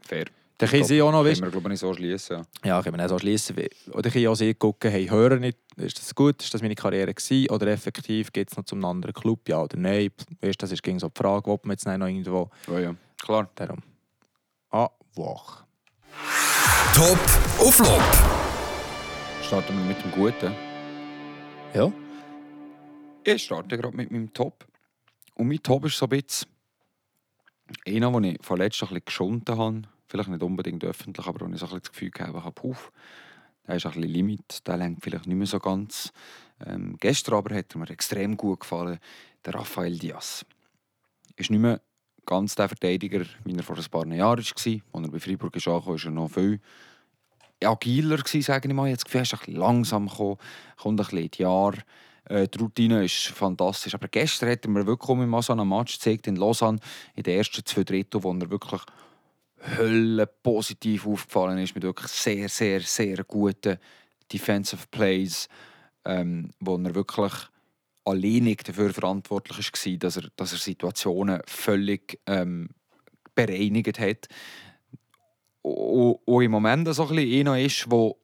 Fair. Dann können sie auch noch, weißt, Können wir, glaube ich, nicht so schließen. Ja. ja, können wir dann so schließen. Oder ich kann auch sie gucken, hey, höre nicht, ist das gut, ist das meine Karriere gewesen? Oder effektiv geht es noch zum anderen Club, ja oder nein? Weißt, das ist gegen so die Frage, ob man jetzt noch irgendwo... Oh, ja. Klar. Darum. Ah, wach. Top auf Flop. Starten wir mit dem Guten. Ja? Ich starte gerade mit meinem Top. Und mein Top ist so ein bisschen einer, den ich vorletzt ein bisschen geschunden habe. Vielleicht nicht unbedingt öffentlich, aber wo ich so ein bisschen das Gefühl gehabt habe, puff, der ist ein bisschen Limit, der lenkt vielleicht nicht mehr so ganz. Ähm, gestern aber hat er mir extrem gut gefallen, der Rafael Diaz. Ist nicht mehr ganz der Verteidiger, wie er vor ein paar Jahren war. Als er bei Freiburg angekommen, ist er noch viel agiler gewesen, sage ich mal. Jetzt Gefühl, er ist langsam gekommen, kommt ein bisschen die Jahre. Äh, die Routine ist fantastisch. Aber gestern hat er mir wirklich mal so einen Match gezeigt in Lausanne, in den ersten zwei Drittel, wo er wirklich Hölle positiv aufgefallen ist, mit wirklich sehr, sehr, sehr guten Defensive Plays, ähm, wo er wirklich alleinig dafür verantwortlich war, dass er, dass er Situationen völlig ähm, bereinigt hat. Und, im Moment so ein bisschen einer ist, wo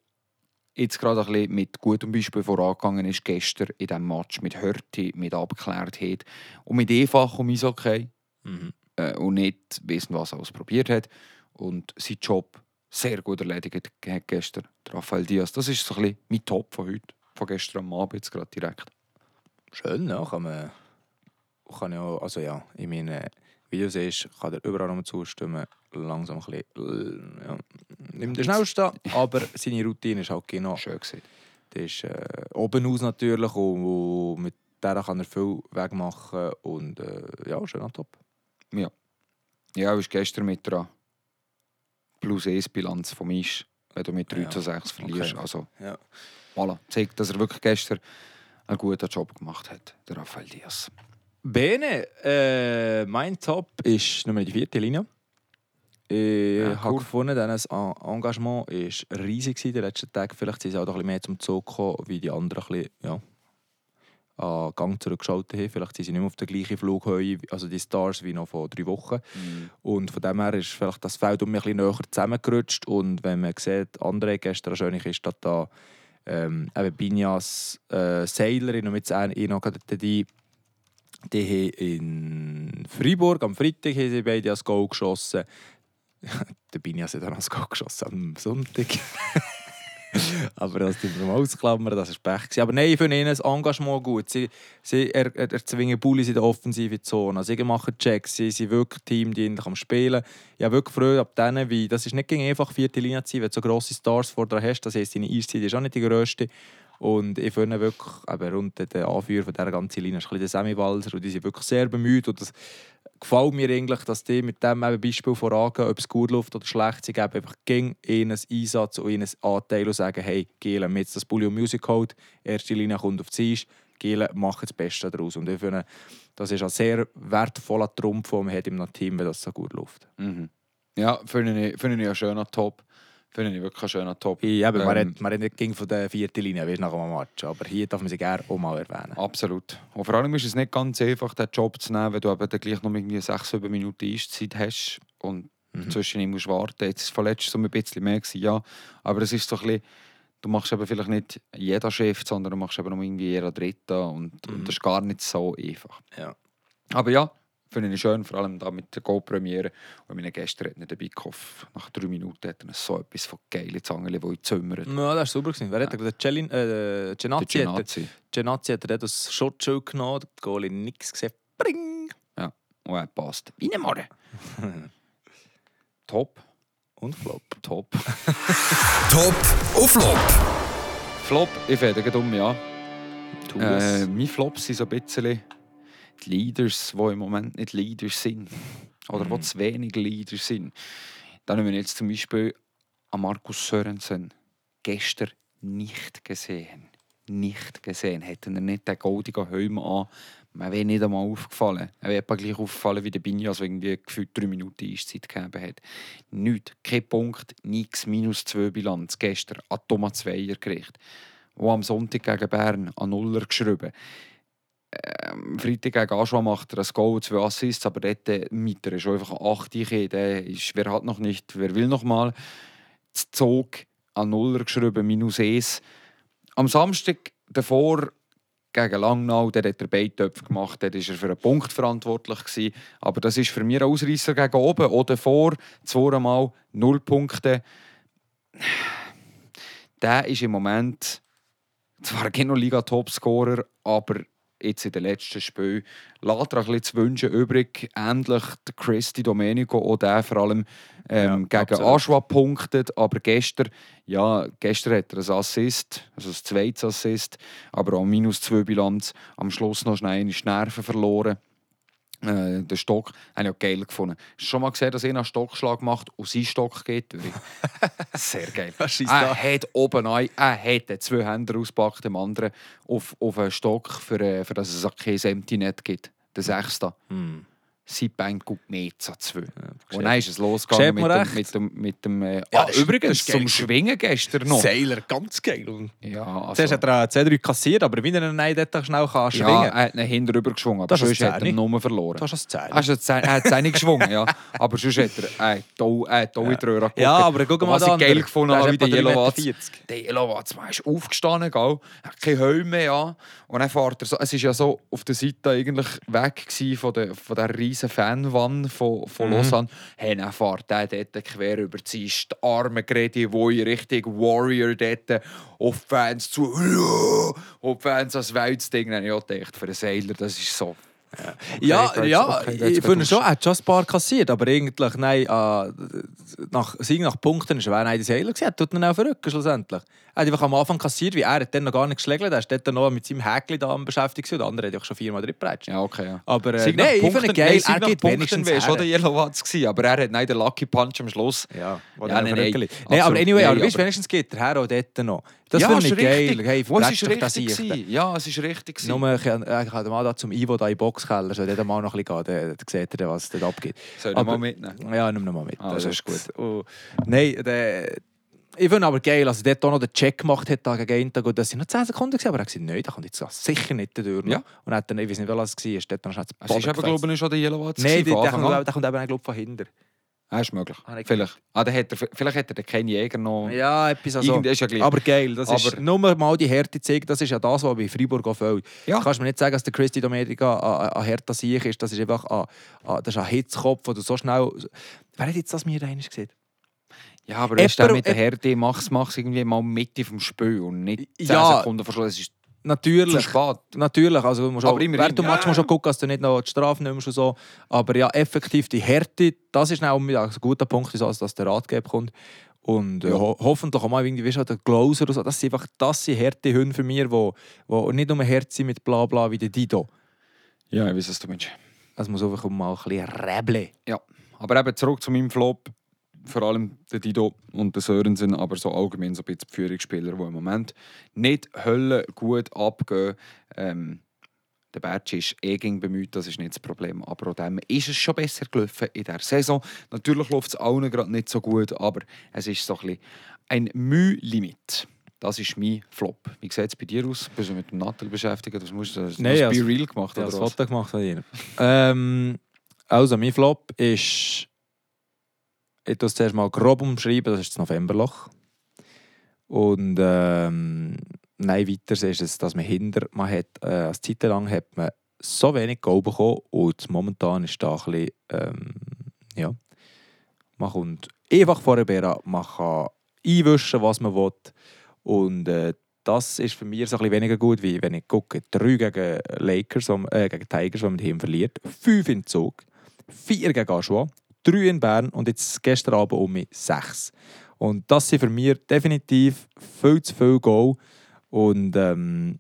jetzt gerade ein bisschen mit gutem Beispiel vorangegangen ist, gestern in diesem Match mit Hörti, mit Abgeklärtheit und mit einfach um Eishockey Mhm. äh, und nicht wissen, was er alles probiert hat. Und sein Job sehr gut erledigt hat gestern, der Rafael Diaz. Das ist so ein bisschen mein Top von heute, von gestern am Abend jetzt gerade direkt. Schön, ja. Kann man. Kann ja, also ja, in meinen Videos ist, kann er überall noch zustimmen. Langsam ein bisschen. Ja, nimmt den schnellsten, aber seine Routine ist halt genau. Schön gesehen. Das ist äh, oben aus natürlich und, und mit der kann er viel Weg machen und äh, ja, schön top. Ja, ja ist gestern mit der plus 1 Bilanz vom Isch, wenn du mit 3 Ja. zu 6 verlierst. Okay. Also, Ja. voilà. Zeigt, dass er wirklich gestern einen guten Job gemacht hat, der Rafael Diaz. Bene, äh, mein Top ist Nummer die vierte Linie. Ich Ja, habe cool. gefunden, das En- Engagement war riesig in den letzten Tagen. Vielleicht sind sie auch ein bisschen mehr zum Zug gekommen, wie die anderen ein bisschen, ja, an Gang zurückgeschaltet haben. Vielleicht sind sie nicht mehr auf der gleichen Flughöhe, also die Stars, wie noch vor drei Wochen. Und von dem her ist vielleicht das Feld um mich ein bisschen näher zusammengerutscht. Und wenn man sieht, André gestern eine schöne Kiste da, ähm, eben Binjas äh, Seilerin und mit ihnen noch die, die haben in Freiburg am Freitag haben sie beide als Goal geschossen. Der Binjas hat dann als Goal geschossen am Sonntag. Aber das tun wir mal ausklammern, das war Pech. Aber nein, ich finde ihnen das Engagement gut. Sie, sie er, er, erzwingen Bullis in der offensiven Zone. Sie machen Checks, sie sind wirklich Team, die am Spielen. Ich habe wirklich Freude ab denen, wie, das ist nicht gegen einfach vierte Linie zu sein, wenn du so grosse Stars vor dir hast. Das heisst, deine Eiszeit ist auch nicht die grösste. Und ich finde wirklich, eben rund den Anführer von dieser ganzen Linie ist ein bisschen der Sammy Walser und die sind wirklich sehr bemüht. Und das gefällt mir eigentlich, dass die mit dem Beispiel vorangehen, ob es gut läuft oder schlecht, sie geben einfach gegen ihnen Einsatz und ihnen Anteil und sagen, hey, haben jetzt das Bullion Music Code, erste Linie kommt auf die Eis, Gielen, mach das Beste daraus. Und ich finde, das ist ein sehr wertvoller Trumpf, den man hat im Team, wenn das so gut läuft. Mhm. Ja, finde ich, finde ich einen schönen Top. Finde ich wirklich einen schönen Top. Eben, man, Ähm, hat, man hat nicht von der vierten Linie, weißt, nach einem Match, aber hier darf man sie gerne auch mal erwähnen. Absolut. Und vor allem ist es nicht ganz einfach, den Job zu nehmen, wenn du eben dann gleich noch irgendwie 6, 7 Minuten Eiszeit hast und Mhm. zwischen musst warten. Jetzt war letztes so ein bisschen mehr, gewesen, ja. Aber es ist so ein bisschen, du machst eben vielleicht nicht jeder Chef, sondern du machst eben noch irgendwie jeder Dritte und, Mhm. und das ist gar nicht so einfach. Ja. Aber ja, finde ich schön, vor allem da mit der Go-Premiere. Und meine Gäste hat nicht dabei gehofft. Nach drei Minuten hat er so etwas von geile Zangerli, die zimmern. Ja, das war super. Gewesen. Wer hat er? Der Celin, äh, Genazzi hat er. Genazzi. Genazzi hat er das Schutzschild genommen, der Goalie nichts gesehen. Bring! Und er passt. Wie ein Morgen. Top. Und Flop. Top. Top auf Flop. Flop, ich fände gerade um, ja. Tu Äh, es. meine Flops sind so ein bisschen die Leaders, die im Moment nicht Leaders sind. Oder Mhm. die zu wenig Leaders sind. Da nehmen wir jetzt zum Beispiel an Markus Sörensen. Gestern nicht gesehen. Nicht gesehen. Hätten er nicht den goldigen Helm an, mir wäre nicht einmal aufgefallen. Er wäre gleich aufgefallen wie der Binjas, der irgendwie gefühlt drei Minuten Eiszeit gegeben hat. Nichts. Kein Punkt, nichts. Minus zwei Bilanz. Gestern an Thomas Zweier gerichtet. Wo am Sonntag gegen Bern an Nuller geschrieben. Ähm, Freitag gegen Aschua macht er ein Goal, zwei Assists, aber dort äh, mit er ist einfach ein 8 Der ist, wer hat noch nicht, wer will noch mal. Das Zog an Nuller geschrieben, minus 1. Am Samstag davor gegen Langnau, der hat er beide Töpfe gemacht, dort war er für einen Punkt verantwortlich. Gewesen. Aber das ist für mich ein Ausreißer gegen oben. Oder davor, zweimal null Punkte. Der ist im Moment zwar kein Liga-Topscorer, aber jetzt in den letzten Spielen lässt er ein bisschen zu wünschen übrig. Ähnlich der Christy Domenico, auch der vor allem ähm, Ja, gegen. Aschwa punktet. Aber gestern, ja, gestern hat er ein Assist, also ein zweites Assist, aber auch minus zwei Bilanz. Am Schluss noch schnell eine Nerven verloren. Äh, den Stock habe ich auch geil gefunden. Schon mal gesehen, dass einer einen Stockschlag macht und sein Stock geht durch? Sehr geil. Er hat oben ein, er hat zwei Hände ausgepackt, dem anderen auf, auf einen Stock, für, äh, für dass es kein Empty Net gibt. Der Sechste. Hm. Gut Metz an zwei. Ja, Und dann ist es losgegangen mit dem, mit dem, mit dem äh, Ja, ah, ist- übrigens ist zum Schwingen gestern noch. Seiler, ganz geil. Ja, also, Zuerst hat er äh, zwei, drei kassiert, aber wie er nein, dort schnell kann schwingen ja, kann. er hat ihn hinterüber geschwungen, aber Das ist sonst eine hat er Zehni. nur verloren. Das Er Zehn. hat er hat nicht geschwungen, ja. Aber sonst hat er äh, Tau, äh, Tau in die Röhre geguckt. Ja, aber guck mal Was da ich geil gefunden habe, wie der Yellow Watts. Der Yellow Watts man ist aufgestanden, gell? Hat keinen Helm mehr an. Und dann fährt er so, es war ja so auf der Seite eigentlich weg von der, von der riesen Fanwanne von, von Mhm. Lausanne. Hey, dann fährt der dort quer über die Arme Gredi, wo in Richtung Warrior dort auf die Fans zu, auf die Fans als Weltsding. Dann habe ich auch gedacht, für einen Seiler, das ist so. Ja, Okay, ja, okay, ich finde schon, er hat schon ein paar kassiert, aber eigentlich, nein, äh, nach, Sieg nach Punkten ist er der Seiler gewesen, tut ihn auch verrückt schlussendlich. Er hat einfach am Anfang kassiert, wie er hat dann noch gar nicht geschlägt, er ist dort noch mit seinem Häkchen da beschäftigt und der andere hat schon viermal drin gepeitscht. Ja, okay. Ja. Aber äh, nein, ich finde geil, er geht wenigstens wäre schon her. der Yellow Watts gewesen, aber er hat nein, den Lucky Punch am Schluss. Ja, Ja, nein, nein. Nein, aber anyway, aber weißt, wenigstens geht der Herr auch dort noch. Das ja, finde ich geil. Hey, Wo, es ist richtig. Ja, es ist richtig. Nur, ich kann ich kann mal da zum Ivo da in Boxkeller, soll der mal noch ein bisschen gehen, dann seht ihr, was dort abgeht. Soll ich mal mitnehmen? Ja, nimm noch mal mit. Ah, das so ist gut. Und, nein, der, ich finde aber geil, er dort auch noch den Check gemacht hat da gegen. Gut, das sind noch 10 Sekunden, gewesen, aber er hat gesagt, nein, da kommt jetzt sicher nicht durch. Ja. Und hat dann, ich weiß nicht, was es war, ist dort noch schnell zu Es ist eben, glaube ich, schon der Yellow Watts Nein, der, der, kommt, der kommt eben, glaube ich, von hinten. Ah, ist möglich. Vielleicht. Ah, dann hat er, vielleicht hat er den Ken Jäger noch... Ja, etwas also. Ist ja gleich. Aber geil, das ist Aber- nur mal die Härte zeigt, das ist ja das, was bei Freiburg auch fehlt. Ja. Du kannst mir nicht sagen, dass der Christy Domedica an, an Hertha sieg ist, das ist einfach an, das ist ein Hitzkopf, wo du so schnell... Wer hat jetzt das mir einmal gesehen? Ja, aber weißt du, mit der Härte mach's, mach's irgendwie mal Mitte vom Spiel und nicht 10 Ja. Sekunden vor Schluss. Es ist zu Natürlich. spät. Natürlich, also du musst Aber auch, immerhin, während du ja. Musst du auch gucken, dass du nicht noch die Strafe nimmst und so. Aber ja, effektiv die Härte, das ist auch ein guter Punkt, dass der Ratgeber kommt. Und äh, Ja. ho hoffentlich auch mal irgendwie, weißt du, der Glauser oder so, das sind einfach das sind harte Hunde für mich, wo, wo nicht nur hart sind mit bla bla wie der Dido. Ja, ich weiß, was du meinst. Es muss einfach mal ein bisschen räbeln. Ja, aber eben zurück zu meinem Flop. Vor allem der Dido und der Sörensen, aber so allgemein so ein bisschen die Führungsspieler, die im Moment nicht Hölle gut abgehen. Ähm, der Bertsch ist eh gegen bemüht, das ist nicht das Problem. Aber auch dem ist es schon besser gelaufen in der Saison. Natürlich läuft es allen gerade nicht so gut, aber es ist so ein, bisschen ein Mühlimit. Das ist mein Flop. Wie sieht es bei dir aus? Bist du mit dem Nattel beschäftigt? Was musst du, hast du Nein, also- Be Real gemacht? Habe Oder das? Foto gemacht von dir. ähm, also, mein Flop ist. Ich es zuerst mal grob umschreiben, das ist das Novemberloch. Und ähm, nein, weiter ist es, dass man hinter, man hat, äh, eine Zeit lang hat man so wenig Goal bekommen und momentan ist da ein bisschen, ähm, ja, man kommt einfach vor der Bera, man kann einwischen, was man will und äh, das ist für mich so ein bisschen weniger gut, wie wenn ich gucke, drei gegen Lakers, äh, gegen Tigers, die man daheim verliert, fünf in Zug, vier gegen Aschua, drei in Bern und jetzt gestern Abend um mich sechs. Und das sind für mich definitiv viel zu viel Goal. Und ähm,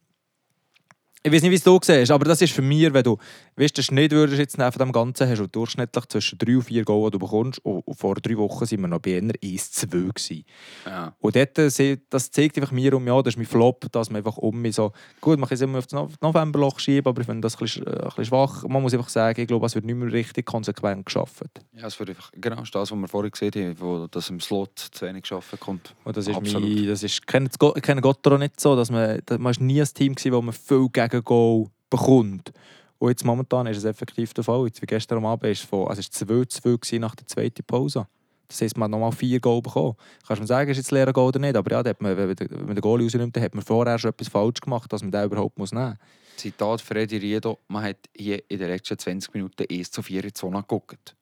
ich weiß nicht, wie es du siehst, aber das ist für mich, wenn du weißt, den Schnitt würdest jetzt nehmen von dem Ganzen, hast du durchschnittlich zwischen drei und vier Goal, die du bekommst. Und vor drei Wochen waren wir noch bei einer 1-2 gewesen. Ja. Und dort, äh, das zeigt einfach mir um, ja, das ist mein Flop, dass man einfach um mich so, gut, man kann es immer auf das No- Novemberloch schieben, aber ich finde das ein bisschen, äh, ein bisschen schwach. Man muss einfach sagen, ich glaube, es wird nicht mehr richtig konsequent geschafft. Ja, es wird einfach, genau, das ist das, was wir vorhin gesehen haben, wo das im Slot zu wenig geschaffen kommt. Und das ist Absolut. mein, das ist, ich kenne das Go- ich kenne Gottero nicht so, dass man, man ist nie ein Team gewesen, wo man viel Gegengol bekommt. Und jetzt momentan ist es effektiv der Fall. Jetzt wie gestern am Abend ist es von, also es war 2-2 gewesen nach der zweiten Pause. Das heisst, man hat nochmal vier Goal bekommen. Kannst du mir sagen, ist jetzt leerer Goal oder nicht? Aber ja, hat man, wenn man den- Goal rausnimmt, dann hat man vorher schon etwas falsch gemacht, dass man den überhaupt muss nehmen muss. Zitat Freddy Riedo, man hat hier in den letzten 20 Minuten 1 zu 4 in die Zone geguckt.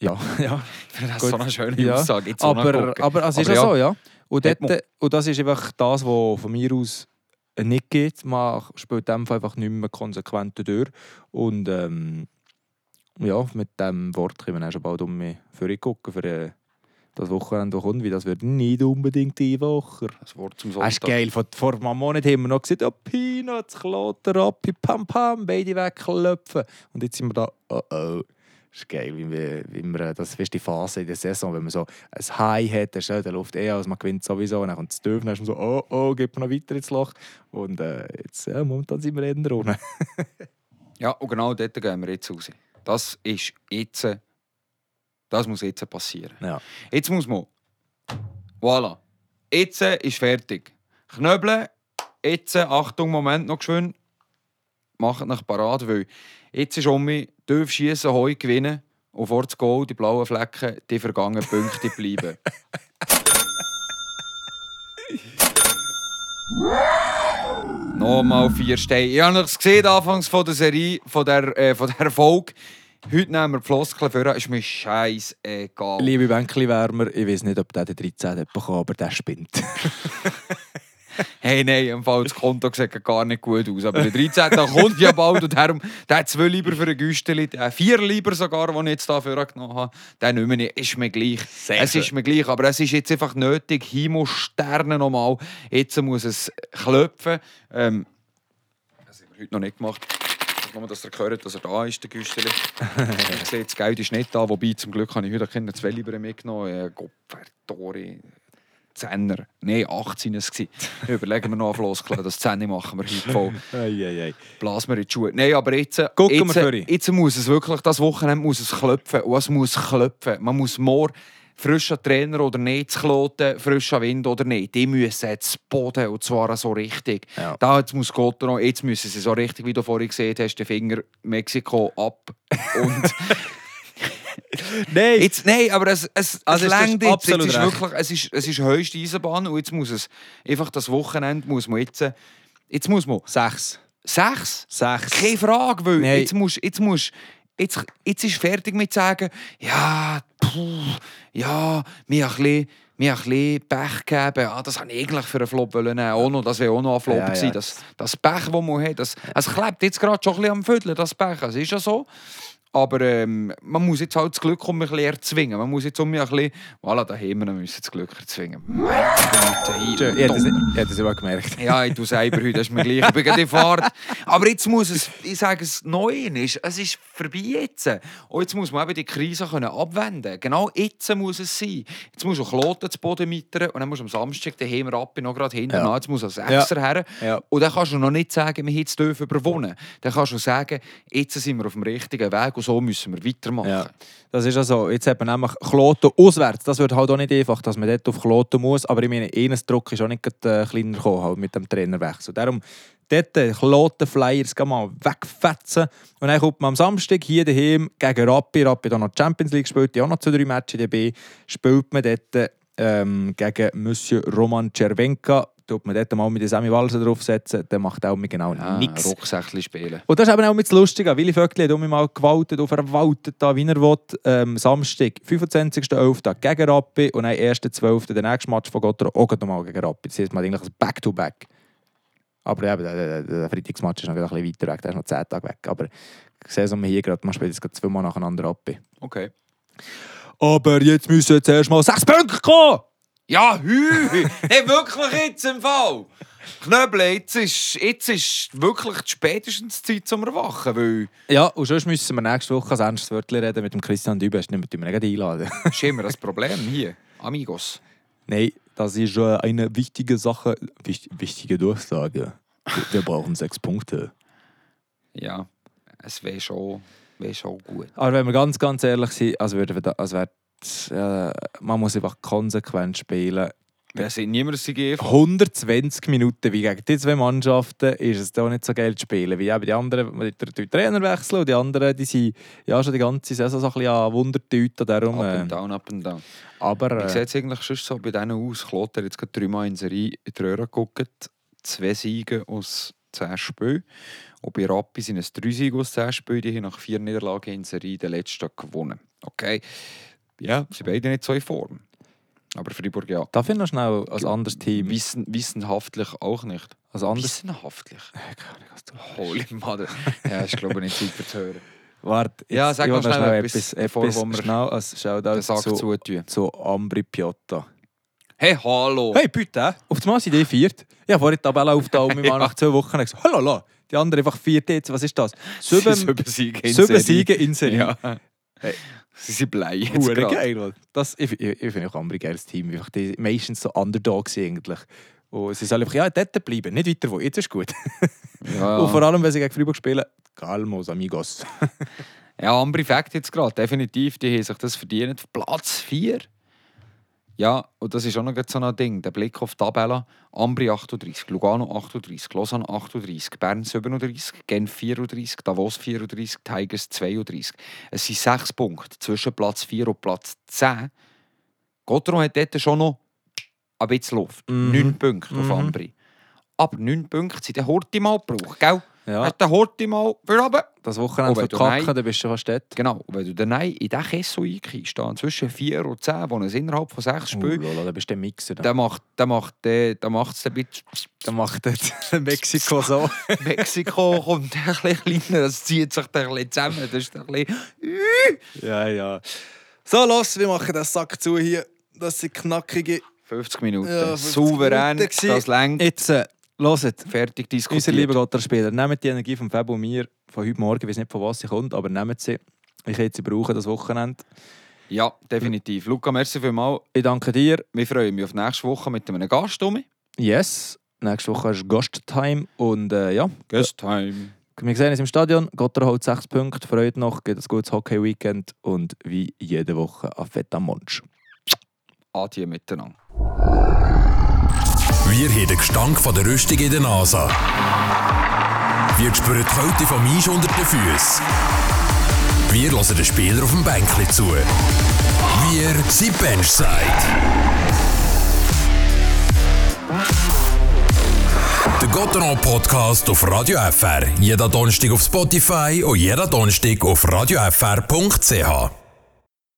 Ja, ja. Das ist so eine schöne Ja, Aussage. Aber, aber es ist Aber ja so, ja. Und, dort, und das ist einfach das, was von mir aus nicht geht. Man spielt dem einfach nicht mehr konsequent durch. Und ähm, ja, mit diesem Wort können wir dann schon bald um mich gucken für äh, das Wochenende, das kommt, weil das wird nicht unbedingt die Woche. Das Wort zum Das Sonntag. ist geil. Vor, vor einem Monat haben wir noch gesagt, oh, Peanuts, Klotter, Appi, Pam Pam, beide wegklopfen. Und jetzt sind wir da, oh oh. Das ist geil, wie wir, wie wir das ist die Phase in der Saison, wenn man so ein High hat, dann ist der Luft eh aus, man gewinnt sowieso, und dann kommt das Dürfen, dann ist man so, oh oh, geht man noch weiter ins Loch. Und äh, jetzt, ja, momentan sind wir eher unten. Ja, und genau dort gehen wir jetzt raus. Das ist jetzt Das muss jetzt passieren. Ja. Jetzt muss man. Voilà. Jetzt ist fertig. Knöbeln. Jetzt, Achtung, Moment noch geschwind. Macht nach parat, weil jetzt ist um mich, darf schießen, heu gewinnen. Und vor das Goal, die blauen Flecken, die vergangenen Punkte bleiben. Nochmal vier Steine. Ich habe es gesehen, anfangs von der Serie, von der, äh, von der Folge. Heute nehmen wir die Floskeln für, ist mir scheißegal. Liebe Bänkli-Wärmer, ich weiß nicht, ob der den 13 hat bekommen, aber der spinnt. Hey, nein, im Fall das Konto sieht gar nicht gut aus. Aber der 13. kommt ja bald und darum, der hat zwei lieber für ein Güsteli, der vier lieber sogar, die ich jetzt dafür genommen habe. Den nicht mehr, ist mir gleich. Sehr es ist mir gleich, aber es ist jetzt einfach nötig. Himo Sterne nochmal. Jetzt muss es klopfen. Ähm, das haben wir heute noch nicht gemacht. Nur, dass er gehört, dass er da ist, der Güsteli. ich sehe, das Geld ist nicht da, wobei zum Glück habe ich heute keine zwei lieber mitgenommen. Äh, Gott, Dori. Zehner. Nein, 18 war es. Überlegen wir noch Floskeln. Das Zehner machen wir heute voll. Blasen wir in die Schuhe. Nein, aber jetzt, Gucken wir jetzt, jetzt muss es wirklich, das Wochenende muss es klopfen. Und es muss klopfen. Man muss morgen frischer Trainer oder nicht zu kloten, frischer Wind oder nicht. Die müssen jetzt Boden und zwar so richtig. Ja. Da jetzt muss Gott noch, jetzt müssen sie so richtig, wie du vorhin gesehen hast, den Finger Mexiko ab. Und Nein! Jetzt, nein, aber es, es, Also es längt jetzt. absolut jetzt ist recht. wirklich, es ist, es ist höchste Eisenbahn und jetzt muss es einfach das Wochenende muss man jetzt, jetzt muss man Sechs. sechs, Sechs. keine Frage, weil Nein. jetzt muss, jetzt muss, jetzt, jetzt ist fertig mit sagen, ja, puh, ja, mir ein bisschen mir ein bisschen Pech gegeben. Ah, das habe ich eigentlich für einen Flop nehmen. Auch noch, das wäre auch noch ein Flop Ja, ja. Das, das Pech, das man hat, das, es klebt jetzt gerade schon ein bisschen am Viertel, das Pech. Es ist ja so. Aber ähm, man muss jetzt halt das Glück um ein bisschen erzwingen. Man muss jetzt um ein bisschen... Voilà, da haben wir müssen das Glück erzwingen. Ich es- ich hätte es immer gemerkt. ja, ich tue selber heute, das ist mir gleich. Ich bin gerade in Fahrt. Aber jetzt muss es, ich sage es neu, ist, es ist vorbei jetzt. Und jetzt muss man eben die Krise können abwenden Genau jetzt muss es sein. Jetzt muss auch Kloten zu Boden mittern und dann musst du am Samstag den Hemer ab noch gerade hinten Ja. an. Jetzt muss er Sechser her. Ja. Und dann kannst du noch nicht sagen, wir haben dürfen überwonnen. Dann kannst du sagen, jetzt sind wir auf dem richtigen Weg und so müssen wir weitermachen. Ja, das ist also, jetzt man nämlich Kloten auswärts. Das wird halt auch nicht einfach, dass man dort auf Kloten muss. Aber ich meine, eines Druck ist auch nicht äh, kleiner gekommen halt mit dem Trainerwechsel. Darum dort äh, Kloten Flyers mal wegfetzen. Und dann kommt man am Samstag hier daheim gegen Rappi. Rappi auch noch Champions League gespielt, die auch noch zwei, drei Matches dabei. Spielt man dort ähm, gegen Monsieur Roman Cervenka. Tut man dort mal mit dem Sammy Walser draufsetzen, dann macht auch genau Ah, nichts. Rucksäckchen spielen. Und das ist eben auch mit das Lustige. Willi Vöckli hat mich mal gewaltet und verwaltet, da, wie er will. Ähm, Samstag, 25.11. gegen Rappi und dann 1.12. der nächste Match von Gottero auch nochmal gegen Rappi. Das heißt, man hat eigentlich ein Back-to-Back. Aber eben, der, der, der Freitagsmatch ist noch ein bisschen weiter weg, der ist noch 10 Tage weg. Aber ich sehe es hier gerade, man spielt jetzt gerade zweimal nacheinander Rappi. Okay. Aber jetzt müssen jetzt erst mal 6 Punkte kommen! Ja, hü! hey, wirklich jetzt im Fall! Knöbel, jetzt ist, jetzt ist wirklich spätestens Zeit zum Erwachen, weil Ja, und sonst müssen wir nächste Woche als ernstes Wörtchen reden mit dem Christian Dübe. Du nicht mit ihm einladen? das ist immer das Problem hier. Amigos. Nein, das ist äh, eine wichtige Sache, wicht, wichtige Durchsage. Wir, wir brauchen sechs Punkte. Ja, es wäre schon, wär schon gut. Aber wenn wir ganz, ganz ehrlich sind, also würde, wir also wär, äh, man muss einfach konsequent spielen. Wir sind niemand ein CGF. 120 Minuten wie gegen die zwei Mannschaften ist es da nicht so geil zu spielen. Wie eben die anderen, die, die, die Trainer wechseln und die anderen, die sind ja schon die ganze Saison so ein bisschen an Wundertüten. Darum, Up äh, and down, up and down. aber äh, sieht es eigentlich schon so bei denen aus? Klotter jetzt gerade dreimal in Serie in die Röhre geguckt. Zwei Siege aus 10 Spielen. Und bei Rappi sind es drei Siege aus 10 Spielen. Die haben nach vier Niederlagen in Serie den letzten gewonnen. Okay. Ja, sie beide nicht so in Form. Aber Freiburg ja. da finde ich noch schnell als anderes Team. Wissen, wissenhaftlich auch nicht. Als anderes Wissenhaftlich? Holy Mother. Ja, ich glaube nicht Zeit für zu hören. Warte, Ja, sag ich noch will schnell etwas, bevor etwas wir schnell als Shoutout zu, zutun. zu Ambri Piotta. Hey, hallo! Hey, bitte! Auf das Mal sind die viert. Ich habe vorhin die Tabelle wir waren nach zwei Wochen gesagt, hallo, die anderen einfach viert jetzt. Was ist das? Sieben, Sieben Siege in sieben Serie. Siege in Serie. Ja. Hey. Sie sind blei jetzt Hure geil, Mann. das, ich, ich, ich finde auch Ambri ein geiles Team. Einfach die meistens so Underdogs eigentlich. Und sie sollen einfach, ja, dort bleiben, nicht weiter wo. Jetzt ist gut. Ja. Und vor allem, wenn sie gegen Freiburg spielen, calmos, amigos. Ja, Ambri Fact jetzt gerade, definitiv, die haben sich das verdient. Platz 4. Ja, und das ist auch noch so ein Ding, der Blick auf die Tabelle. Ambri 38, Lugano 38, Lausanne 38, Bern 37, Genf 34, Davos 34, Tigers 32. Es sind sechs Punkte zwischen Platz 4 und Platz 10. Gotteron hat dort schon noch ein bisschen Luft. Mhm. 9 Punkte auf Mhm. Ambri. Aber 9 Punkte sind der Horti mal gebraucht, gell? Ja, Hat der Horti mal für runter. das Wochenende Oh, verkacken, nein- dann bist du fast dort. Genau, und wenn du dann nein in diesen Kessel einkiehst, da zwischen 4 und 10, wo es innerhalb von 6 Oh, Spielen, Lola, dann bist du der Mixer. Da. dann macht es macht, der- dann macht's ein bisschen... Dann macht dort Mexiko so. Mexiko kommt ein bisschen kleiner, das zieht sich dann ein bisschen zusammen. Das ist ein bisschen... ja, ja. So, los, wir machen den Sack zu hier. Das sind knackige... 50 Minuten. Ja, 50 Souverän, Minuten das längt. Jetzt, hört. Fertig diskutiert. Unser lieber Gotterspieler, nehmt die Energie vom Fab und mir von heute Morgen, ich weiß nicht von was sie kommt, aber nehmt sie. Ich hätte sie brauchen, das Wochenende. Ja, definitiv. Luca, merci vielmals. Ich danke dir. Wir freuen mich auf nächste Woche mit einem Gast. Tommy. Yes. Nächste Woche ist Gast-Time. Und äh, ja, Gast time. wir sehen uns im Stadion. Gotter holt 6 Punkte, freut noch, geht ein gutes Hockey-Weekend und wie jede Woche auf Fett am Monsch. Adieu miteinander. Wir haben den Gestank von der Rüstung in der Nase. Wir spüren die Kälte vom Eis unter den Füßen. Wir hören den Spieler auf dem Bänkli zu. Wir sind Benchside. Der Gotteron Podcast auf Radio FR. Jeder Donnerstag auf Spotify und jeder Donnerstag auf radiofr.ch.